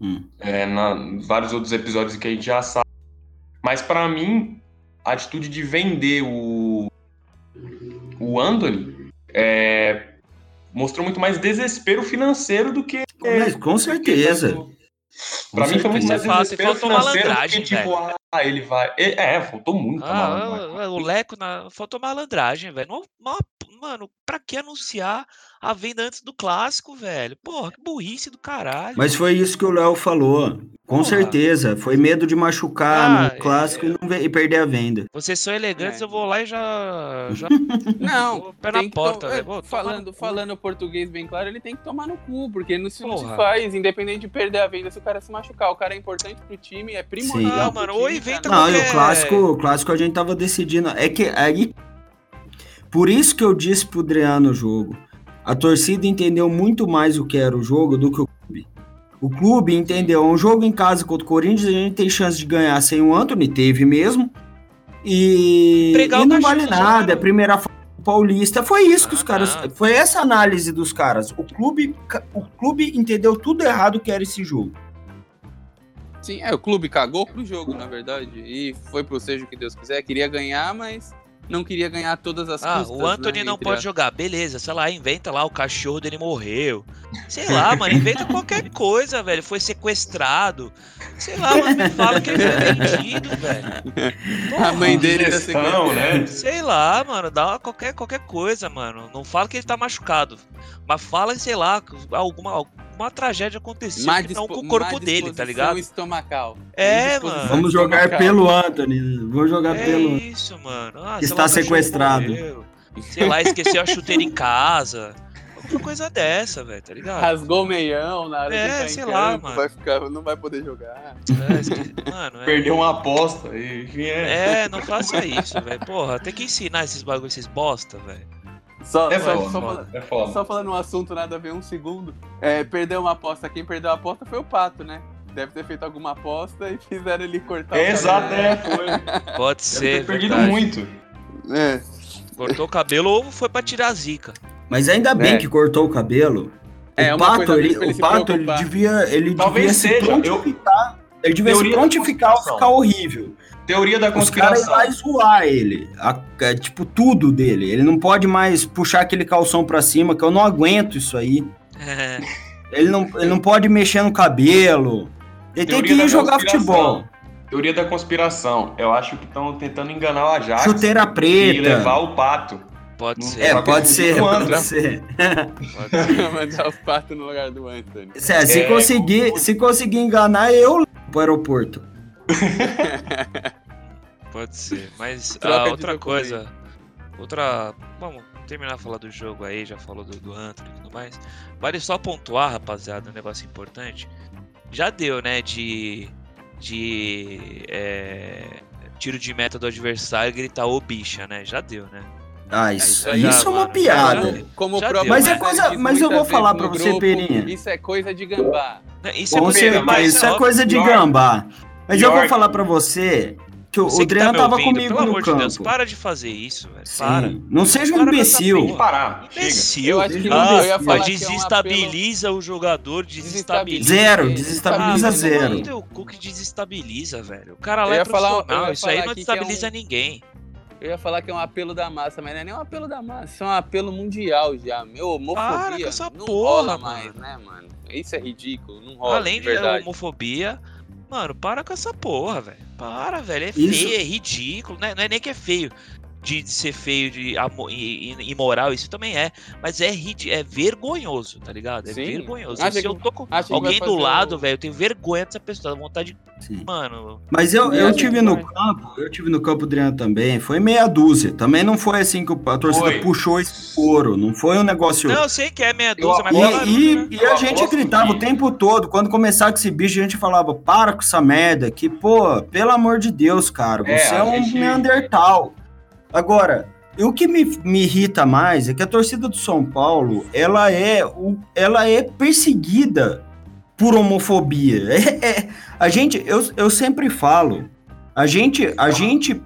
[SPEAKER 2] Hum.
[SPEAKER 3] é, na vários outros episódios que a gente já sabe. Mas pra mim, a atitude de vender o o Anthony é, mostrou muito mais desespero financeiro do que
[SPEAKER 2] Mas, com certeza.
[SPEAKER 3] Pra mim foi muito
[SPEAKER 1] certeza.
[SPEAKER 3] mais
[SPEAKER 1] Você fala,
[SPEAKER 3] desespero
[SPEAKER 1] faltou
[SPEAKER 3] financeiro do que tipo, ah, ele vai. É, é, faltou muito.
[SPEAKER 1] Ah, o Leco na... faltou malandragem, velho. Não- Mano, pra que anunciar a venda antes do clássico, velho? Porra, que burrice do caralho.
[SPEAKER 2] Mas foi isso que o Léo falou. Com
[SPEAKER 1] Porra.
[SPEAKER 2] certeza. Foi medo de machucar
[SPEAKER 1] Ah,
[SPEAKER 2] no clássico
[SPEAKER 1] é.
[SPEAKER 2] e, não ve- e perder a venda.
[SPEAKER 1] Vocês são elegantes,
[SPEAKER 4] É.
[SPEAKER 1] eu vou lá e já. já
[SPEAKER 4] Não,
[SPEAKER 1] pé na porta,
[SPEAKER 4] to-
[SPEAKER 1] velho.
[SPEAKER 4] é,
[SPEAKER 1] Vou
[SPEAKER 4] falando, falando português bem claro, ele tem que tomar no cu, porque não se, não faz, independente de perder a venda, se o cara se machucar. O cara é importante pro time, é primordial.
[SPEAKER 1] Ah,
[SPEAKER 4] pro
[SPEAKER 1] mano, ou inventa.
[SPEAKER 2] Não,
[SPEAKER 1] qualquer-
[SPEAKER 2] o clássico, o clássico a gente tava decidindo. É que aí. Por isso que eu disse pro Adriano o jogo. A torcida entendeu muito mais o que era o jogo do que o clube. O clube entendeu. Um jogo em casa contra o Corinthians, a gente tem chance de ganhar sem o Anthony, teve mesmo. E,
[SPEAKER 1] Pregar
[SPEAKER 2] e não vale
[SPEAKER 1] já,
[SPEAKER 2] nada.
[SPEAKER 1] né?
[SPEAKER 2] É a primeira paulista. Foi isso que
[SPEAKER 1] Ah,
[SPEAKER 2] os caras.
[SPEAKER 1] não.
[SPEAKER 2] Foi essa análise dos caras. O clube, o clube entendeu tudo errado que era esse jogo.
[SPEAKER 4] Sim, é, o clube cagou pro jogo, na verdade. E foi pro seja o que Deus quiser. Queria ganhar, mas não queria ganhar todas as
[SPEAKER 1] Ah,
[SPEAKER 4] custas,
[SPEAKER 1] o Anthony
[SPEAKER 4] né,
[SPEAKER 1] não pode
[SPEAKER 4] as-
[SPEAKER 1] jogar. Beleza, sei lá, inventa lá, o cachorro dele morreu. Sei lá, mano, inventa qualquer coisa, velho. Foi sequestrado. Sei lá, mas me fala que ele foi vendido, velho.
[SPEAKER 4] A mãe dele
[SPEAKER 3] né?
[SPEAKER 1] Sei lá, mano, dá uma- qualquer, qualquer coisa, mano. Não fala que ele tá machucado. Mas fala, sei lá, alguma, alguma tragédia aconteceu
[SPEAKER 4] Má
[SPEAKER 1] que não com o corpo dele, tá ligado?
[SPEAKER 4] estomacal.
[SPEAKER 1] É, mano.
[SPEAKER 2] Vamos jogar
[SPEAKER 4] estomacal.
[SPEAKER 2] pelo Anthony. Vamos jogar
[SPEAKER 1] É
[SPEAKER 2] pelo.
[SPEAKER 1] isso, mano. Ah,
[SPEAKER 2] está
[SPEAKER 1] lá,
[SPEAKER 2] sequestrado.
[SPEAKER 1] morreu. Sei lá, esqueceu a chuteira em casa. Alguma coisa dessa, velho, tá ligado?
[SPEAKER 4] Rasgou o meião na hora
[SPEAKER 1] É,
[SPEAKER 4] de em
[SPEAKER 1] sei lá, mano.
[SPEAKER 4] Vai ficar, não vai poder jogar.
[SPEAKER 1] É, esque- Mano, é...
[SPEAKER 3] Perdeu uma aposta. E, enfim, é.
[SPEAKER 1] É, não faça isso, velho. Porra, tem que ensinar esses bagulhos, esses bosta, velho.
[SPEAKER 4] Só,
[SPEAKER 3] É
[SPEAKER 4] só,
[SPEAKER 3] foda,
[SPEAKER 4] só,
[SPEAKER 3] foda, é foda.
[SPEAKER 4] só falando um assunto nada a ver, um segundo. É, perdeu uma aposta. Quem perdeu a aposta foi o Pato, né? Deve ter feito alguma aposta e fizeram ele cortar
[SPEAKER 3] É,
[SPEAKER 4] o
[SPEAKER 3] exato, é, foi.
[SPEAKER 1] Pode
[SPEAKER 3] Deve
[SPEAKER 1] ser.
[SPEAKER 3] ter perdido
[SPEAKER 1] verdade.
[SPEAKER 3] muito.
[SPEAKER 4] É.
[SPEAKER 1] Cortou o cabelo ou foi pra tirar a zica.
[SPEAKER 2] Mas ainda bem
[SPEAKER 4] É.
[SPEAKER 2] que cortou o cabelo.
[SPEAKER 4] É,
[SPEAKER 2] o
[SPEAKER 4] uma
[SPEAKER 2] Pato,
[SPEAKER 4] coisa
[SPEAKER 2] ele, o
[SPEAKER 4] se
[SPEAKER 2] Pato, ele devia, ele
[SPEAKER 3] Talvez
[SPEAKER 2] devia se
[SPEAKER 3] seja, eu-
[SPEAKER 2] prontificar. Ele devia se
[SPEAKER 3] Teoria da
[SPEAKER 2] prontificar ou
[SPEAKER 3] conspiração.
[SPEAKER 2] ficar horrível.
[SPEAKER 3] Teoria da
[SPEAKER 2] Os caras
[SPEAKER 3] conspiração.
[SPEAKER 2] vai zoar ele. A- é, tipo, tudo dele. Ele não pode mais puxar aquele calção pra cima, que eu não aguento isso aí.
[SPEAKER 1] É,
[SPEAKER 2] Ele não, ele não pode mexer no cabelo. Ele tem
[SPEAKER 3] Teoria
[SPEAKER 2] que
[SPEAKER 3] da
[SPEAKER 2] ir jogar
[SPEAKER 3] conspiração.
[SPEAKER 2] futebol.
[SPEAKER 3] Teoria da conspiração. Eu acho que estão tentando enganar o Ajax
[SPEAKER 2] Chuteira
[SPEAKER 3] e
[SPEAKER 2] preta.
[SPEAKER 3] levar o pato.
[SPEAKER 1] pode ser.
[SPEAKER 2] É,
[SPEAKER 3] que
[SPEAKER 2] pode ser, pode ser.
[SPEAKER 1] pode ser.
[SPEAKER 4] Mandar o Pato no lugar do Anthony.
[SPEAKER 2] Se, se
[SPEAKER 3] É,
[SPEAKER 2] conseguir, se conseguir enganar, eu levo pro aeroporto.
[SPEAKER 1] Pode ser. Mas ah,
[SPEAKER 4] de
[SPEAKER 1] outra coisa. Outra. Vamos terminar de falar do jogo aí, já falou do, do Anthony e tudo mais. Vale só pontuar, rapaziada, um negócio importante. Já deu, né, de. De. é, tiro de meta do adversário e gritar ô bicha, né? Já deu, né?
[SPEAKER 2] Ah, isso,
[SPEAKER 1] aí já,
[SPEAKER 2] isso é uma
[SPEAKER 1] mano,
[SPEAKER 2] piada.
[SPEAKER 1] já-
[SPEAKER 4] Como
[SPEAKER 1] Já
[SPEAKER 4] próprio.
[SPEAKER 1] Mas é
[SPEAKER 2] coisa-
[SPEAKER 4] diz
[SPEAKER 2] mas eu vou falar
[SPEAKER 4] no
[SPEAKER 2] você,
[SPEAKER 4] grupo,
[SPEAKER 2] Perinha.
[SPEAKER 4] Isso é coisa de gambá.
[SPEAKER 1] Né, Isso é
[SPEAKER 2] Com certeza,
[SPEAKER 3] mas
[SPEAKER 2] isso é
[SPEAKER 1] óbvio.
[SPEAKER 2] coisa de
[SPEAKER 3] pior-
[SPEAKER 2] gambá. Mas eu vou falar pra você que o,
[SPEAKER 1] Você
[SPEAKER 2] o
[SPEAKER 1] que tá
[SPEAKER 2] Adriano
[SPEAKER 1] me
[SPEAKER 2] tava
[SPEAKER 1] ouvindo,
[SPEAKER 2] comigo
[SPEAKER 1] pelo
[SPEAKER 2] no
[SPEAKER 1] amor
[SPEAKER 2] campo.
[SPEAKER 1] de Deus, para de fazer isso, velho. Para.
[SPEAKER 2] Não seja um
[SPEAKER 1] Para
[SPEAKER 2] imbecil.
[SPEAKER 3] Tem que parar.
[SPEAKER 1] Imbecil. Ah,
[SPEAKER 4] é um
[SPEAKER 1] desestabiliza o jogador, desestabiliza.
[SPEAKER 2] Zero,
[SPEAKER 4] É,
[SPEAKER 2] desestabiliza
[SPEAKER 1] ah,
[SPEAKER 2] zero.
[SPEAKER 1] O teu cu que desestabiliza, velho. O cara lá é
[SPEAKER 4] falar-
[SPEAKER 1] profissional, isso aí não
[SPEAKER 4] é
[SPEAKER 1] desestabiliza
[SPEAKER 4] um-
[SPEAKER 1] ninguém.
[SPEAKER 4] Eu ia falar que é um apelo da massa, mas não é nem um apelo da massa, isso é um apelo mundial já. Meu, homofobia
[SPEAKER 1] Para com essa
[SPEAKER 4] não
[SPEAKER 1] porra,
[SPEAKER 4] rola
[SPEAKER 1] mano.
[SPEAKER 4] mais, né, mano? Isso é ridículo, não rola.
[SPEAKER 1] Além de
[SPEAKER 4] verdade.
[SPEAKER 1] homofobia, mano, para com essa porra, velho. Para, velho. É
[SPEAKER 2] Isso-
[SPEAKER 1] feio, é ridículo. Não é, não é nem que é feio de, de ser feio, de imoral, isso também é. Mas é, ridi- é vergonhoso, tá ligado? É
[SPEAKER 4] Sim.
[SPEAKER 1] vergonhoso.
[SPEAKER 4] Acha
[SPEAKER 1] Se
[SPEAKER 4] que-
[SPEAKER 1] eu tô com alguém do lado,
[SPEAKER 4] o-
[SPEAKER 1] velho, eu tenho vergonha dessa pessoa. Dá vontade de.
[SPEAKER 2] Sim.
[SPEAKER 1] Mano.
[SPEAKER 2] Mas eu,
[SPEAKER 4] E
[SPEAKER 2] eu tive no
[SPEAKER 4] vai-
[SPEAKER 2] campo, eu tive no campo, Adriano, também. Foi meia dúzia. Também não foi assim que o- a torcida
[SPEAKER 3] Foi.
[SPEAKER 2] puxou esse couro. Não foi um negócio.
[SPEAKER 1] Não, eu sei que é meia
[SPEAKER 3] Eu
[SPEAKER 1] dúzia, mas
[SPEAKER 2] E, e-
[SPEAKER 1] né?
[SPEAKER 2] e a
[SPEAKER 3] Eu
[SPEAKER 2] gente
[SPEAKER 3] aposto
[SPEAKER 2] gritava
[SPEAKER 3] que-
[SPEAKER 2] o tempo todo. Quando começava com esse bicho, a gente falava: para com essa merda. Que, pô, pelo amor de Deus, cara,
[SPEAKER 3] É,
[SPEAKER 2] você é,
[SPEAKER 3] a
[SPEAKER 2] um
[SPEAKER 3] gente-
[SPEAKER 2] Neandertal. Agora, o que me, me irrita mais é que a torcida do São Paulo ela é, ela é perseguida por homofobia. É- é- a gente, eu, eu sempre falo, a gente, a gente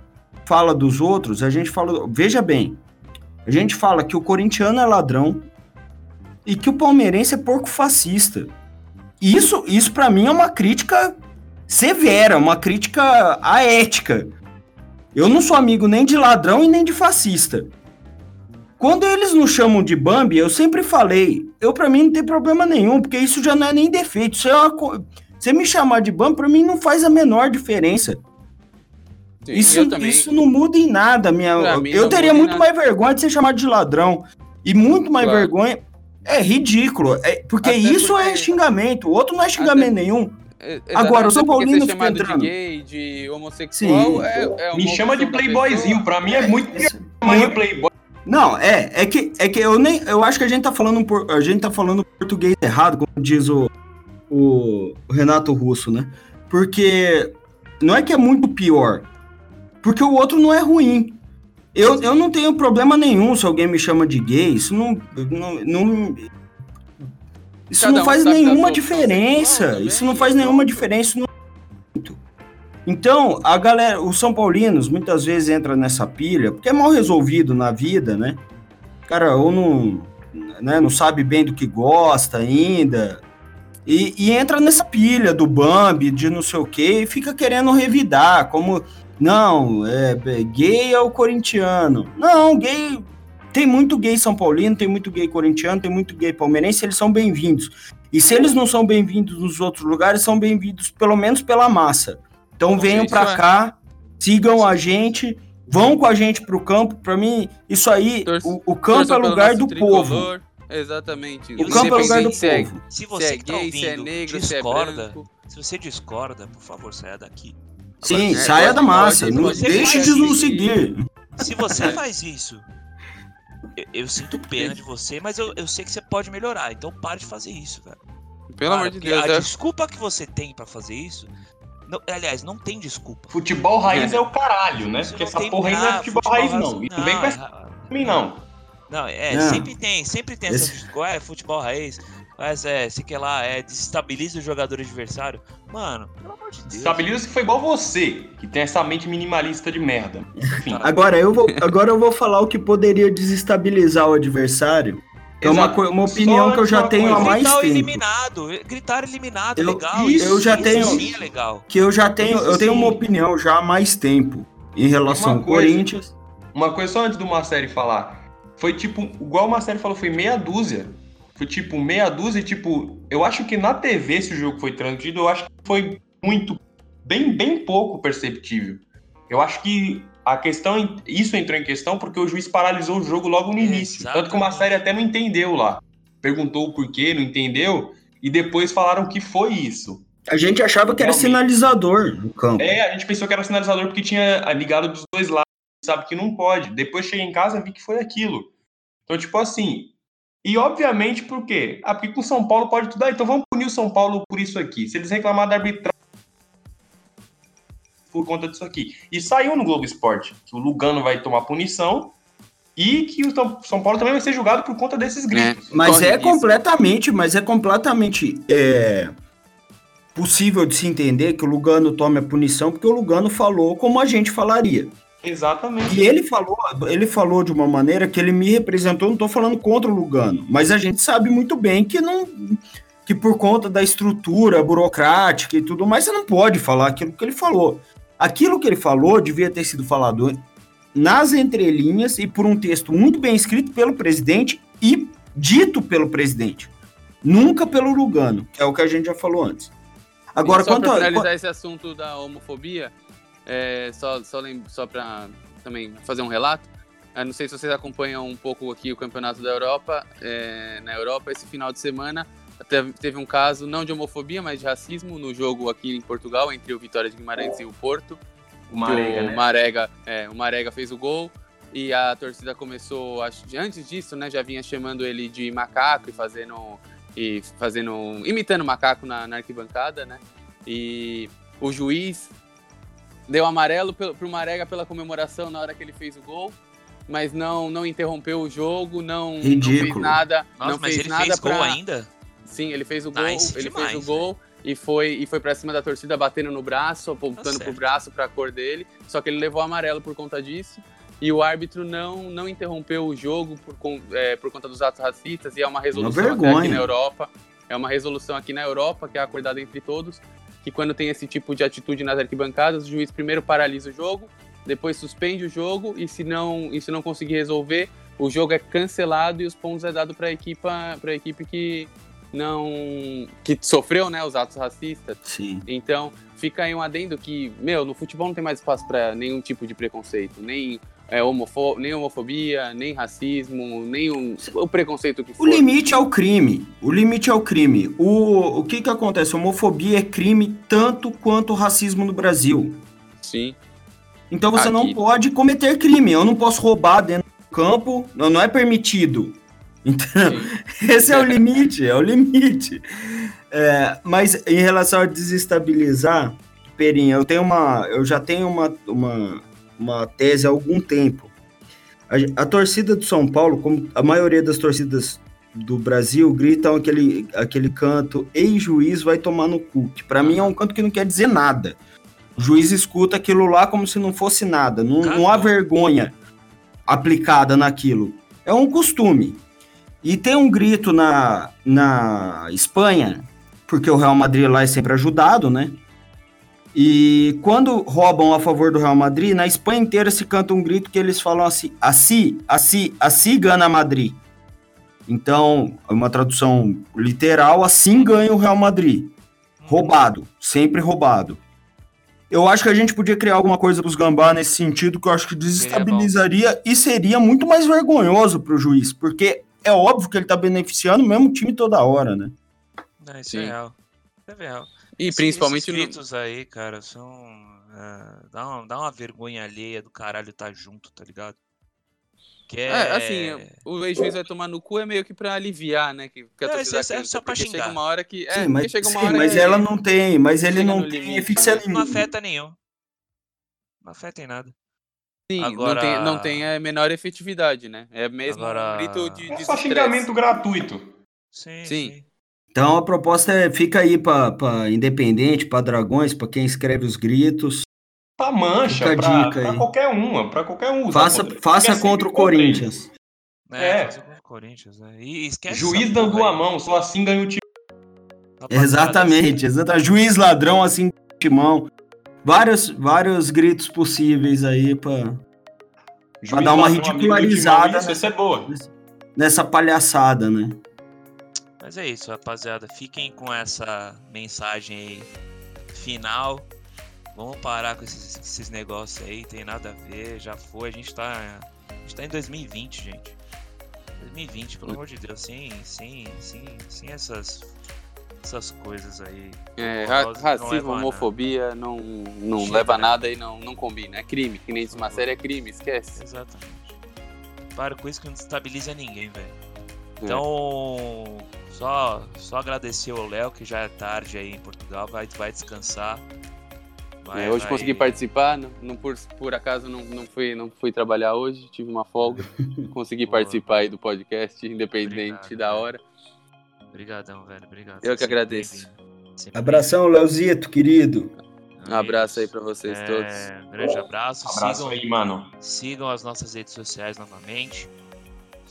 [SPEAKER 2] fala dos outros, a gente fala. Veja bem, a gente fala que o corintiano é ladrão e que o palmeirense é porco fascista. Isso, isso para mim é uma crítica severa, uma crítica à ética. Eu não sou amigo nem de ladrão e nem de fascista. Quando eles nos chamam de Bambi, eu sempre falei, eu para mim não tem problema nenhum, porque isso já não é nem defeito. Isso é uma. Você me chamar de Bambi, para mim não faz a menor diferença.
[SPEAKER 4] Sim,
[SPEAKER 2] Isso,
[SPEAKER 4] também-
[SPEAKER 2] isso não muda em nada. Minha... Eu teria muito mais vergonha de ser chamado de ladrão. E muito mais
[SPEAKER 4] Claro.
[SPEAKER 2] vergonha. É ridículo. É, porque
[SPEAKER 4] Até
[SPEAKER 2] isso
[SPEAKER 4] porque-
[SPEAKER 2] é xingamento. O outro não é xingamento nenhum.
[SPEAKER 4] É,
[SPEAKER 2] Agora, o São Paulino fica entrando.
[SPEAKER 4] de gay, de homossexual,
[SPEAKER 2] Sim.
[SPEAKER 4] é, é
[SPEAKER 3] Me chama de playboyzinho, pra mim é muito pior
[SPEAKER 2] Isso-
[SPEAKER 3] chamar de playboy.
[SPEAKER 2] Não, é, é que, é que eu nem. Eu acho que a gente tá falando, a gente tá falando português errado, como diz o, o Renato Russo, né? Porque não é que é muito pior. Porque o outro não é ruim. Eu, eu não tenho problema nenhum se alguém me chama de gay. Isso não. não, não- isso
[SPEAKER 4] Cada
[SPEAKER 2] não faz nenhuma diferença.
[SPEAKER 4] também,
[SPEAKER 2] Isso não faz nenhuma diferença. Muito. Então, a galera, os São Paulinos muitas vezes entra nessa pilha, porque é mal resolvido na vida, né? Cara ou não, né, não sabe bem do que gosta ainda. E, e entra nessa pilha do Bambi, de não sei o quê, e fica querendo revidar, como, não, é, é, gay é o corintiano. Não, gay. Tem muito gay São Paulino, tem muito gay corintiano, tem muito gay palmeirense, eles são bem-vindos. E se eles não são bem-vindos nos outros lugares, são bem-vindos pelo menos pela massa. Então venham
[SPEAKER 4] isso
[SPEAKER 2] pra
[SPEAKER 4] é.
[SPEAKER 2] cá, sigam a gente, vão com a gente pro campo. Pra mim, isso aí,
[SPEAKER 4] Torce-
[SPEAKER 2] o, o campo é lugar do
[SPEAKER 4] tricolor,
[SPEAKER 2] povo.
[SPEAKER 4] Exatamente.
[SPEAKER 2] O campo é lugar do
[SPEAKER 4] se é-
[SPEAKER 2] povo.
[SPEAKER 1] Se
[SPEAKER 4] Se
[SPEAKER 1] você
[SPEAKER 4] é
[SPEAKER 1] que tá
[SPEAKER 4] gay, se é
[SPEAKER 1] ouvindo
[SPEAKER 4] negro, se é
[SPEAKER 1] discorda, se você discorda, por favor, saia daqui.
[SPEAKER 2] Sim,
[SPEAKER 4] é,
[SPEAKER 2] saia da massa. não, deixe de nos seguir.
[SPEAKER 1] Se você faz isso, eu, eu sinto pena de você, mas eu, eu sei que você pode melhorar. Então pare de fazer isso, velho.
[SPEAKER 4] Pelo
[SPEAKER 1] Para,
[SPEAKER 4] amor de Deus,
[SPEAKER 1] A
[SPEAKER 4] é-
[SPEAKER 1] desculpa que você tem pra fazer isso. não- aliás, não tem desculpa.
[SPEAKER 3] Futebol raiz
[SPEAKER 4] É.
[SPEAKER 3] é o caralho, né?
[SPEAKER 1] Isso
[SPEAKER 3] Porque essa porra aí não é
[SPEAKER 1] ah,
[SPEAKER 3] futebol, raiz, não. E não vem com
[SPEAKER 1] é
[SPEAKER 3] essa mim, não.
[SPEAKER 1] Não, é,
[SPEAKER 2] Não.
[SPEAKER 1] sempre tem, sempre tem essa
[SPEAKER 2] Esse-
[SPEAKER 1] desculpa. É futebol raiz, mas é, se que lá, é, desestabiliza o jogador adversário. Mano, pelo amor de Deus.
[SPEAKER 3] Estabiliza que foi igual você, que tem essa mente minimalista de merda. Enfim.
[SPEAKER 2] Agora eu, vou, agora eu vou falar o que poderia desestabilizar o adversário. É uma, uma
[SPEAKER 3] Só
[SPEAKER 2] opinião que eu já tenho há mais
[SPEAKER 1] Gritar
[SPEAKER 2] tempo.
[SPEAKER 1] eliminado, gritar eliminado,
[SPEAKER 2] Eu-
[SPEAKER 1] legal.
[SPEAKER 3] isso,
[SPEAKER 2] eu já
[SPEAKER 1] isso
[SPEAKER 2] tenho-
[SPEAKER 1] sim é legal.
[SPEAKER 2] Que eu já tenho, eu tenho
[SPEAKER 3] Sim.
[SPEAKER 2] uma opinião já há mais tempo em relação ao Corinthians.
[SPEAKER 3] Uma coisa só antes do Marcelo falar. Foi tipo, igual o Marcelo falou, foi meia dúzia. Foi tipo meia dúzia e tipo, eu acho que na TV, se o jogo foi transmitido, eu acho que foi muito, bem, bem pouco perceptível. Eu acho que a questão, isso entrou em questão porque o juiz paralisou o jogo logo no início. Tanto que o Marcelo até não entendeu lá. Perguntou o porquê, não entendeu, e depois falaram que foi isso.
[SPEAKER 2] A gente achava que era
[SPEAKER 3] Realmente.
[SPEAKER 2] sinalizador no campo.
[SPEAKER 3] É, a gente pensou que era sinalizador porque tinha ligado dos dois lados, sabe que não pode. Depois cheguei em casa e vi que foi aquilo. Então, tipo assim. E obviamente por quê? Ah, porque com o São Paulo pode tudo. Ah, então vamos punir o São Paulo por isso aqui. Se eles reclamar da arbitragem por conta disso aqui. E saiu no Globo Esporte que o Lugano vai tomar punição e que o São- Paulo também vai ser julgado por conta desses gritos.
[SPEAKER 2] Mas
[SPEAKER 4] Corre
[SPEAKER 2] é
[SPEAKER 4] risco.
[SPEAKER 2] completamente, mas é completamente é, possível de se entender que o Lugano tome a punição, porque o Lugano falou como a gente falaria.
[SPEAKER 3] Exatamente.
[SPEAKER 2] E ele falou, ele falou de uma maneira que ele me representou, não estou falando contra o Lugano, mas a gente sabe muito bem que não que por conta da estrutura burocrática e tudo mais, você não pode falar aquilo que ele falou. Aquilo que ele falou devia ter sido falado nas entrelinhas e por um texto muito bem escrito pelo presidente e dito pelo presidente. Nunca pelo Lugano, que é o que a gente já falou antes.
[SPEAKER 4] Agora, só para finalizar esse assunto da homofobia, é, só, só, só para também fazer um relato, eu não sei se vocês acompanham um pouco aqui o campeonato da Europa. É, na Europa, esse final de semana, teve, um caso não de homofobia, mas de racismo no jogo aqui em Portugal, entre o Vitória de Guimarães e o Porto.
[SPEAKER 3] O Marega,
[SPEAKER 4] o
[SPEAKER 3] né?
[SPEAKER 4] Marega, é, o Marega fez o gol e a torcida começou, acho, antes disso, né, já vinha chamando ele de macaco e fazendo e fazendo imitando macaco na, na arquibancada, né? E o juiz deu amarelo pro, pro Marega pela comemoração na hora que ele fez o gol mas não não interrompeu o jogo, não, não fez nada.
[SPEAKER 1] Nossa,
[SPEAKER 4] não
[SPEAKER 1] mas
[SPEAKER 4] fez
[SPEAKER 1] ele
[SPEAKER 4] nada
[SPEAKER 1] fez
[SPEAKER 4] pra...
[SPEAKER 1] gol ainda?
[SPEAKER 4] Sim, ele fez o gol,
[SPEAKER 1] Nice
[SPEAKER 4] ele
[SPEAKER 1] demais,
[SPEAKER 4] fez o gol e foi e foi para cima da torcida batendo no braço, apontando
[SPEAKER 1] Tá
[SPEAKER 4] pro braço para a cor dele. Só que ele levou amarelo por conta disso. E o árbitro não, não interrompeu o jogo por, é, por conta dos atos racistas e é uma resolução até
[SPEAKER 2] vergonha.
[SPEAKER 4] aqui na Europa. É uma resolução aqui na Europa que é acordada entre todos, que quando tem esse tipo de atitude nas arquibancadas, o juiz primeiro paralisa o jogo, depois suspende o jogo e se não, e se não conseguir resolver, o jogo é cancelado e os pontos é dado para a equipe, para equipe que não que sofreu, né, os atos racistas.
[SPEAKER 2] Sim.
[SPEAKER 4] Então, fica aí um adendo que, meu, no futebol não tem mais espaço para nenhum tipo de preconceito, nem é, homofo nem homofobia, nem racismo, nem um, o preconceito que
[SPEAKER 2] O
[SPEAKER 4] for.
[SPEAKER 2] limite é o crime. O limite é o crime. O, o que que acontece? Homofobia é crime tanto quanto o racismo no Brasil.
[SPEAKER 4] Sim.
[SPEAKER 2] Então você não
[SPEAKER 4] Aqui.
[SPEAKER 2] pode cometer crime. Eu não posso roubar dentro do campo. Não, não é permitido. Então,
[SPEAKER 4] sim.
[SPEAKER 2] esse é o limite, é o limite. É, mas em relação a desestabilizar, Perinha, eu tenho uma, eu já tenho uma, uma, uma tese há algum tempo. A, a torcida do São Paulo, como a maioria das torcidas do Brasil, gritam aquele, aquele canto, ei juiz, vai tomar no cu. Que pra mim é um canto que não quer dizer nada. O juiz escuta aquilo lá como se não fosse nada. Não, não há vergonha aplicada naquilo. É um costume. E tem um grito na, na Espanha, porque o Real Madrid lá é sempre ajudado, né? E quando roubam a favor do Real Madrid, na Espanha inteira se canta um grito que eles falam assim: assim, assim, assim gana Madrid. Então, é uma tradução literal, assim ganha o Real Madrid. Roubado, sempre roubado. Eu acho que a gente podia criar alguma coisa pros Gambá nesse sentido, que eu acho que desestabilizaria e seria muito mais vergonhoso pro juiz, porque é óbvio que ele tá beneficiando o mesmo time toda hora, né?
[SPEAKER 1] Não, isso
[SPEAKER 4] Sim.
[SPEAKER 1] é real. Isso é real.
[SPEAKER 4] E
[SPEAKER 1] Esses-
[SPEAKER 4] principalmente
[SPEAKER 1] esses
[SPEAKER 4] no,
[SPEAKER 1] gritos aí, cara, são. é, dá, uma, dá uma vergonha alheia do caralho tá junto, tá ligado? Que é.
[SPEAKER 4] É, assim, o ex-juiz vai tomar no cu é meio que pra aliviar, né? Que, que torcida
[SPEAKER 1] isso é- é só pra xingar.
[SPEAKER 4] chega uma hora que. É,
[SPEAKER 2] sim, mas,
[SPEAKER 4] chega uma
[SPEAKER 2] sim,
[SPEAKER 4] hora
[SPEAKER 2] mas
[SPEAKER 4] que-
[SPEAKER 2] ela não tem, mas ele não tem
[SPEAKER 4] limite,
[SPEAKER 2] eficácia
[SPEAKER 4] né?
[SPEAKER 1] Não
[SPEAKER 2] nenhuma.
[SPEAKER 1] afeta nenhum. Não afeta em nada.
[SPEAKER 4] Sim,
[SPEAKER 1] Agora-
[SPEAKER 4] não, tem, não tem a menor efetividade, né? É mesmo
[SPEAKER 1] Agora-
[SPEAKER 4] um grito de,
[SPEAKER 3] É só xingamento gratuito.
[SPEAKER 1] Sim,
[SPEAKER 4] Sim.
[SPEAKER 1] sim.
[SPEAKER 2] Então a proposta é, fica aí para Independente, para Dragões, para quem escreve os gritos.
[SPEAKER 3] Pra mancha,
[SPEAKER 2] Fica a
[SPEAKER 3] pra,
[SPEAKER 2] dica
[SPEAKER 3] pra
[SPEAKER 2] aí.
[SPEAKER 3] qualquer uma, pra qualquer um.
[SPEAKER 2] Faça,
[SPEAKER 3] contra-
[SPEAKER 2] faça
[SPEAKER 3] Fica sempre
[SPEAKER 2] contra o. Corinthians.
[SPEAKER 1] É,
[SPEAKER 3] É.
[SPEAKER 1] fazer contra o Corinthians, né? E esquece
[SPEAKER 3] Juiz dando a mão, só assim ganha o time.
[SPEAKER 2] Exatamente, exatamente. Juiz ladrão, assim, timão. Vários, vários gritos possíveis aí para dar uma ridicularizada,
[SPEAKER 3] Timão, Isso,
[SPEAKER 2] né?
[SPEAKER 3] essa é boa.
[SPEAKER 2] nessa palhaçada, né?
[SPEAKER 1] Mas é isso, rapaziada. Fiquem com essa mensagem aí final. Vamos parar com esses, esses negócios aí, tem nada a ver, já foi. A gente tá, a gente tá em 2020, gente. 2020, pelo amor de Deus, sem, sem, sem, sem essas, essas coisas aí.
[SPEAKER 4] É, ra- racismo, homofobia não, não
[SPEAKER 1] Chega,
[SPEAKER 4] leva a
[SPEAKER 1] né?
[SPEAKER 4] nada e não, não combina. É crime, que nem uma série, é crime, esquece.
[SPEAKER 1] Exatamente. Para com isso que não estabiliza ninguém, velho.
[SPEAKER 4] É.
[SPEAKER 1] Só, só agradecer ao Léo, que já é tarde aí em Portugal, vai, vai descansar. Vai-
[SPEAKER 4] É, hoje
[SPEAKER 1] vai-
[SPEAKER 4] consegui participar, não, não por, por acaso não, não, fui, não fui trabalhar hoje, tive uma folga. consegui
[SPEAKER 1] Boa.
[SPEAKER 4] participar aí do podcast, independente
[SPEAKER 1] Obrigado,
[SPEAKER 4] da
[SPEAKER 1] velho.
[SPEAKER 4] hora.
[SPEAKER 1] Obrigadão, velho. Obrigado.
[SPEAKER 4] Eu que agradeço.
[SPEAKER 1] Sempre
[SPEAKER 2] Abração, Leozito, querido.
[SPEAKER 4] Um abraço aí pra vocês
[SPEAKER 1] É,
[SPEAKER 4] todos.
[SPEAKER 1] Um grande abraço.
[SPEAKER 3] Abraço
[SPEAKER 1] sigam,
[SPEAKER 3] aí, mano.
[SPEAKER 1] sigam as nossas redes sociais novamente.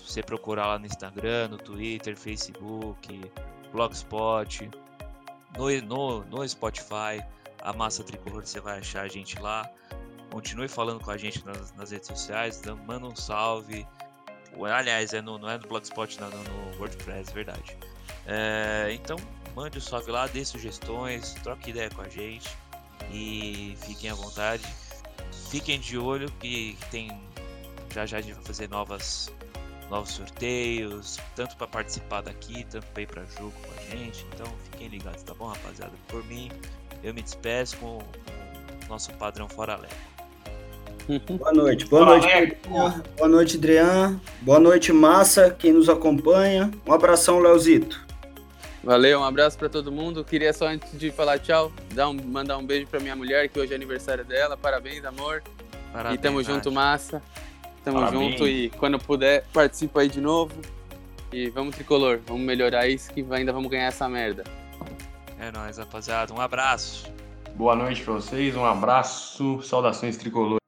[SPEAKER 1] Você procurar lá no Instagram, no Twitter, Facebook, Blogspot, no, no, no Spotify, a Massa Tricolor, você vai achar a gente lá. Continue falando com a gente nas, nas redes sociais, manda um salve. Aliás, é no, não é no Blogspot, não, no WordPress, verdade. É, então, mande o um salve lá, dê sugestões, troque ideia com a gente e fiquem à vontade. Fiquem de olho que tem já já a gente vai fazer novas novos sorteios, tanto para participar daqui, tanto para ir para jogo com a gente. Então fiquem ligados, tá bom, rapaziada? Por mim, eu me despeço com, o nosso padrão Fora Leve.
[SPEAKER 2] Boa noite, boa noite, Adrian. boa noite, Adrian. Boa noite, Massa, quem nos acompanha. Um abração, Leozito.
[SPEAKER 4] Valeu, um abraço para todo mundo. Queria só antes de falar tchau, dar um, mandar um beijo para minha mulher, que hoje é aniversário dela. Parabéns, amor. Parabéns, e tamo junto, Massa. Tamo Parabéns. junto e quando puder, participa aí de novo. E vamos tricolor, vamos melhorar isso que ainda vamos ganhar essa merda.
[SPEAKER 1] É nóis, rapaziada. Um abraço.
[SPEAKER 3] Boa noite pra vocês, um abraço, saudações tricolor.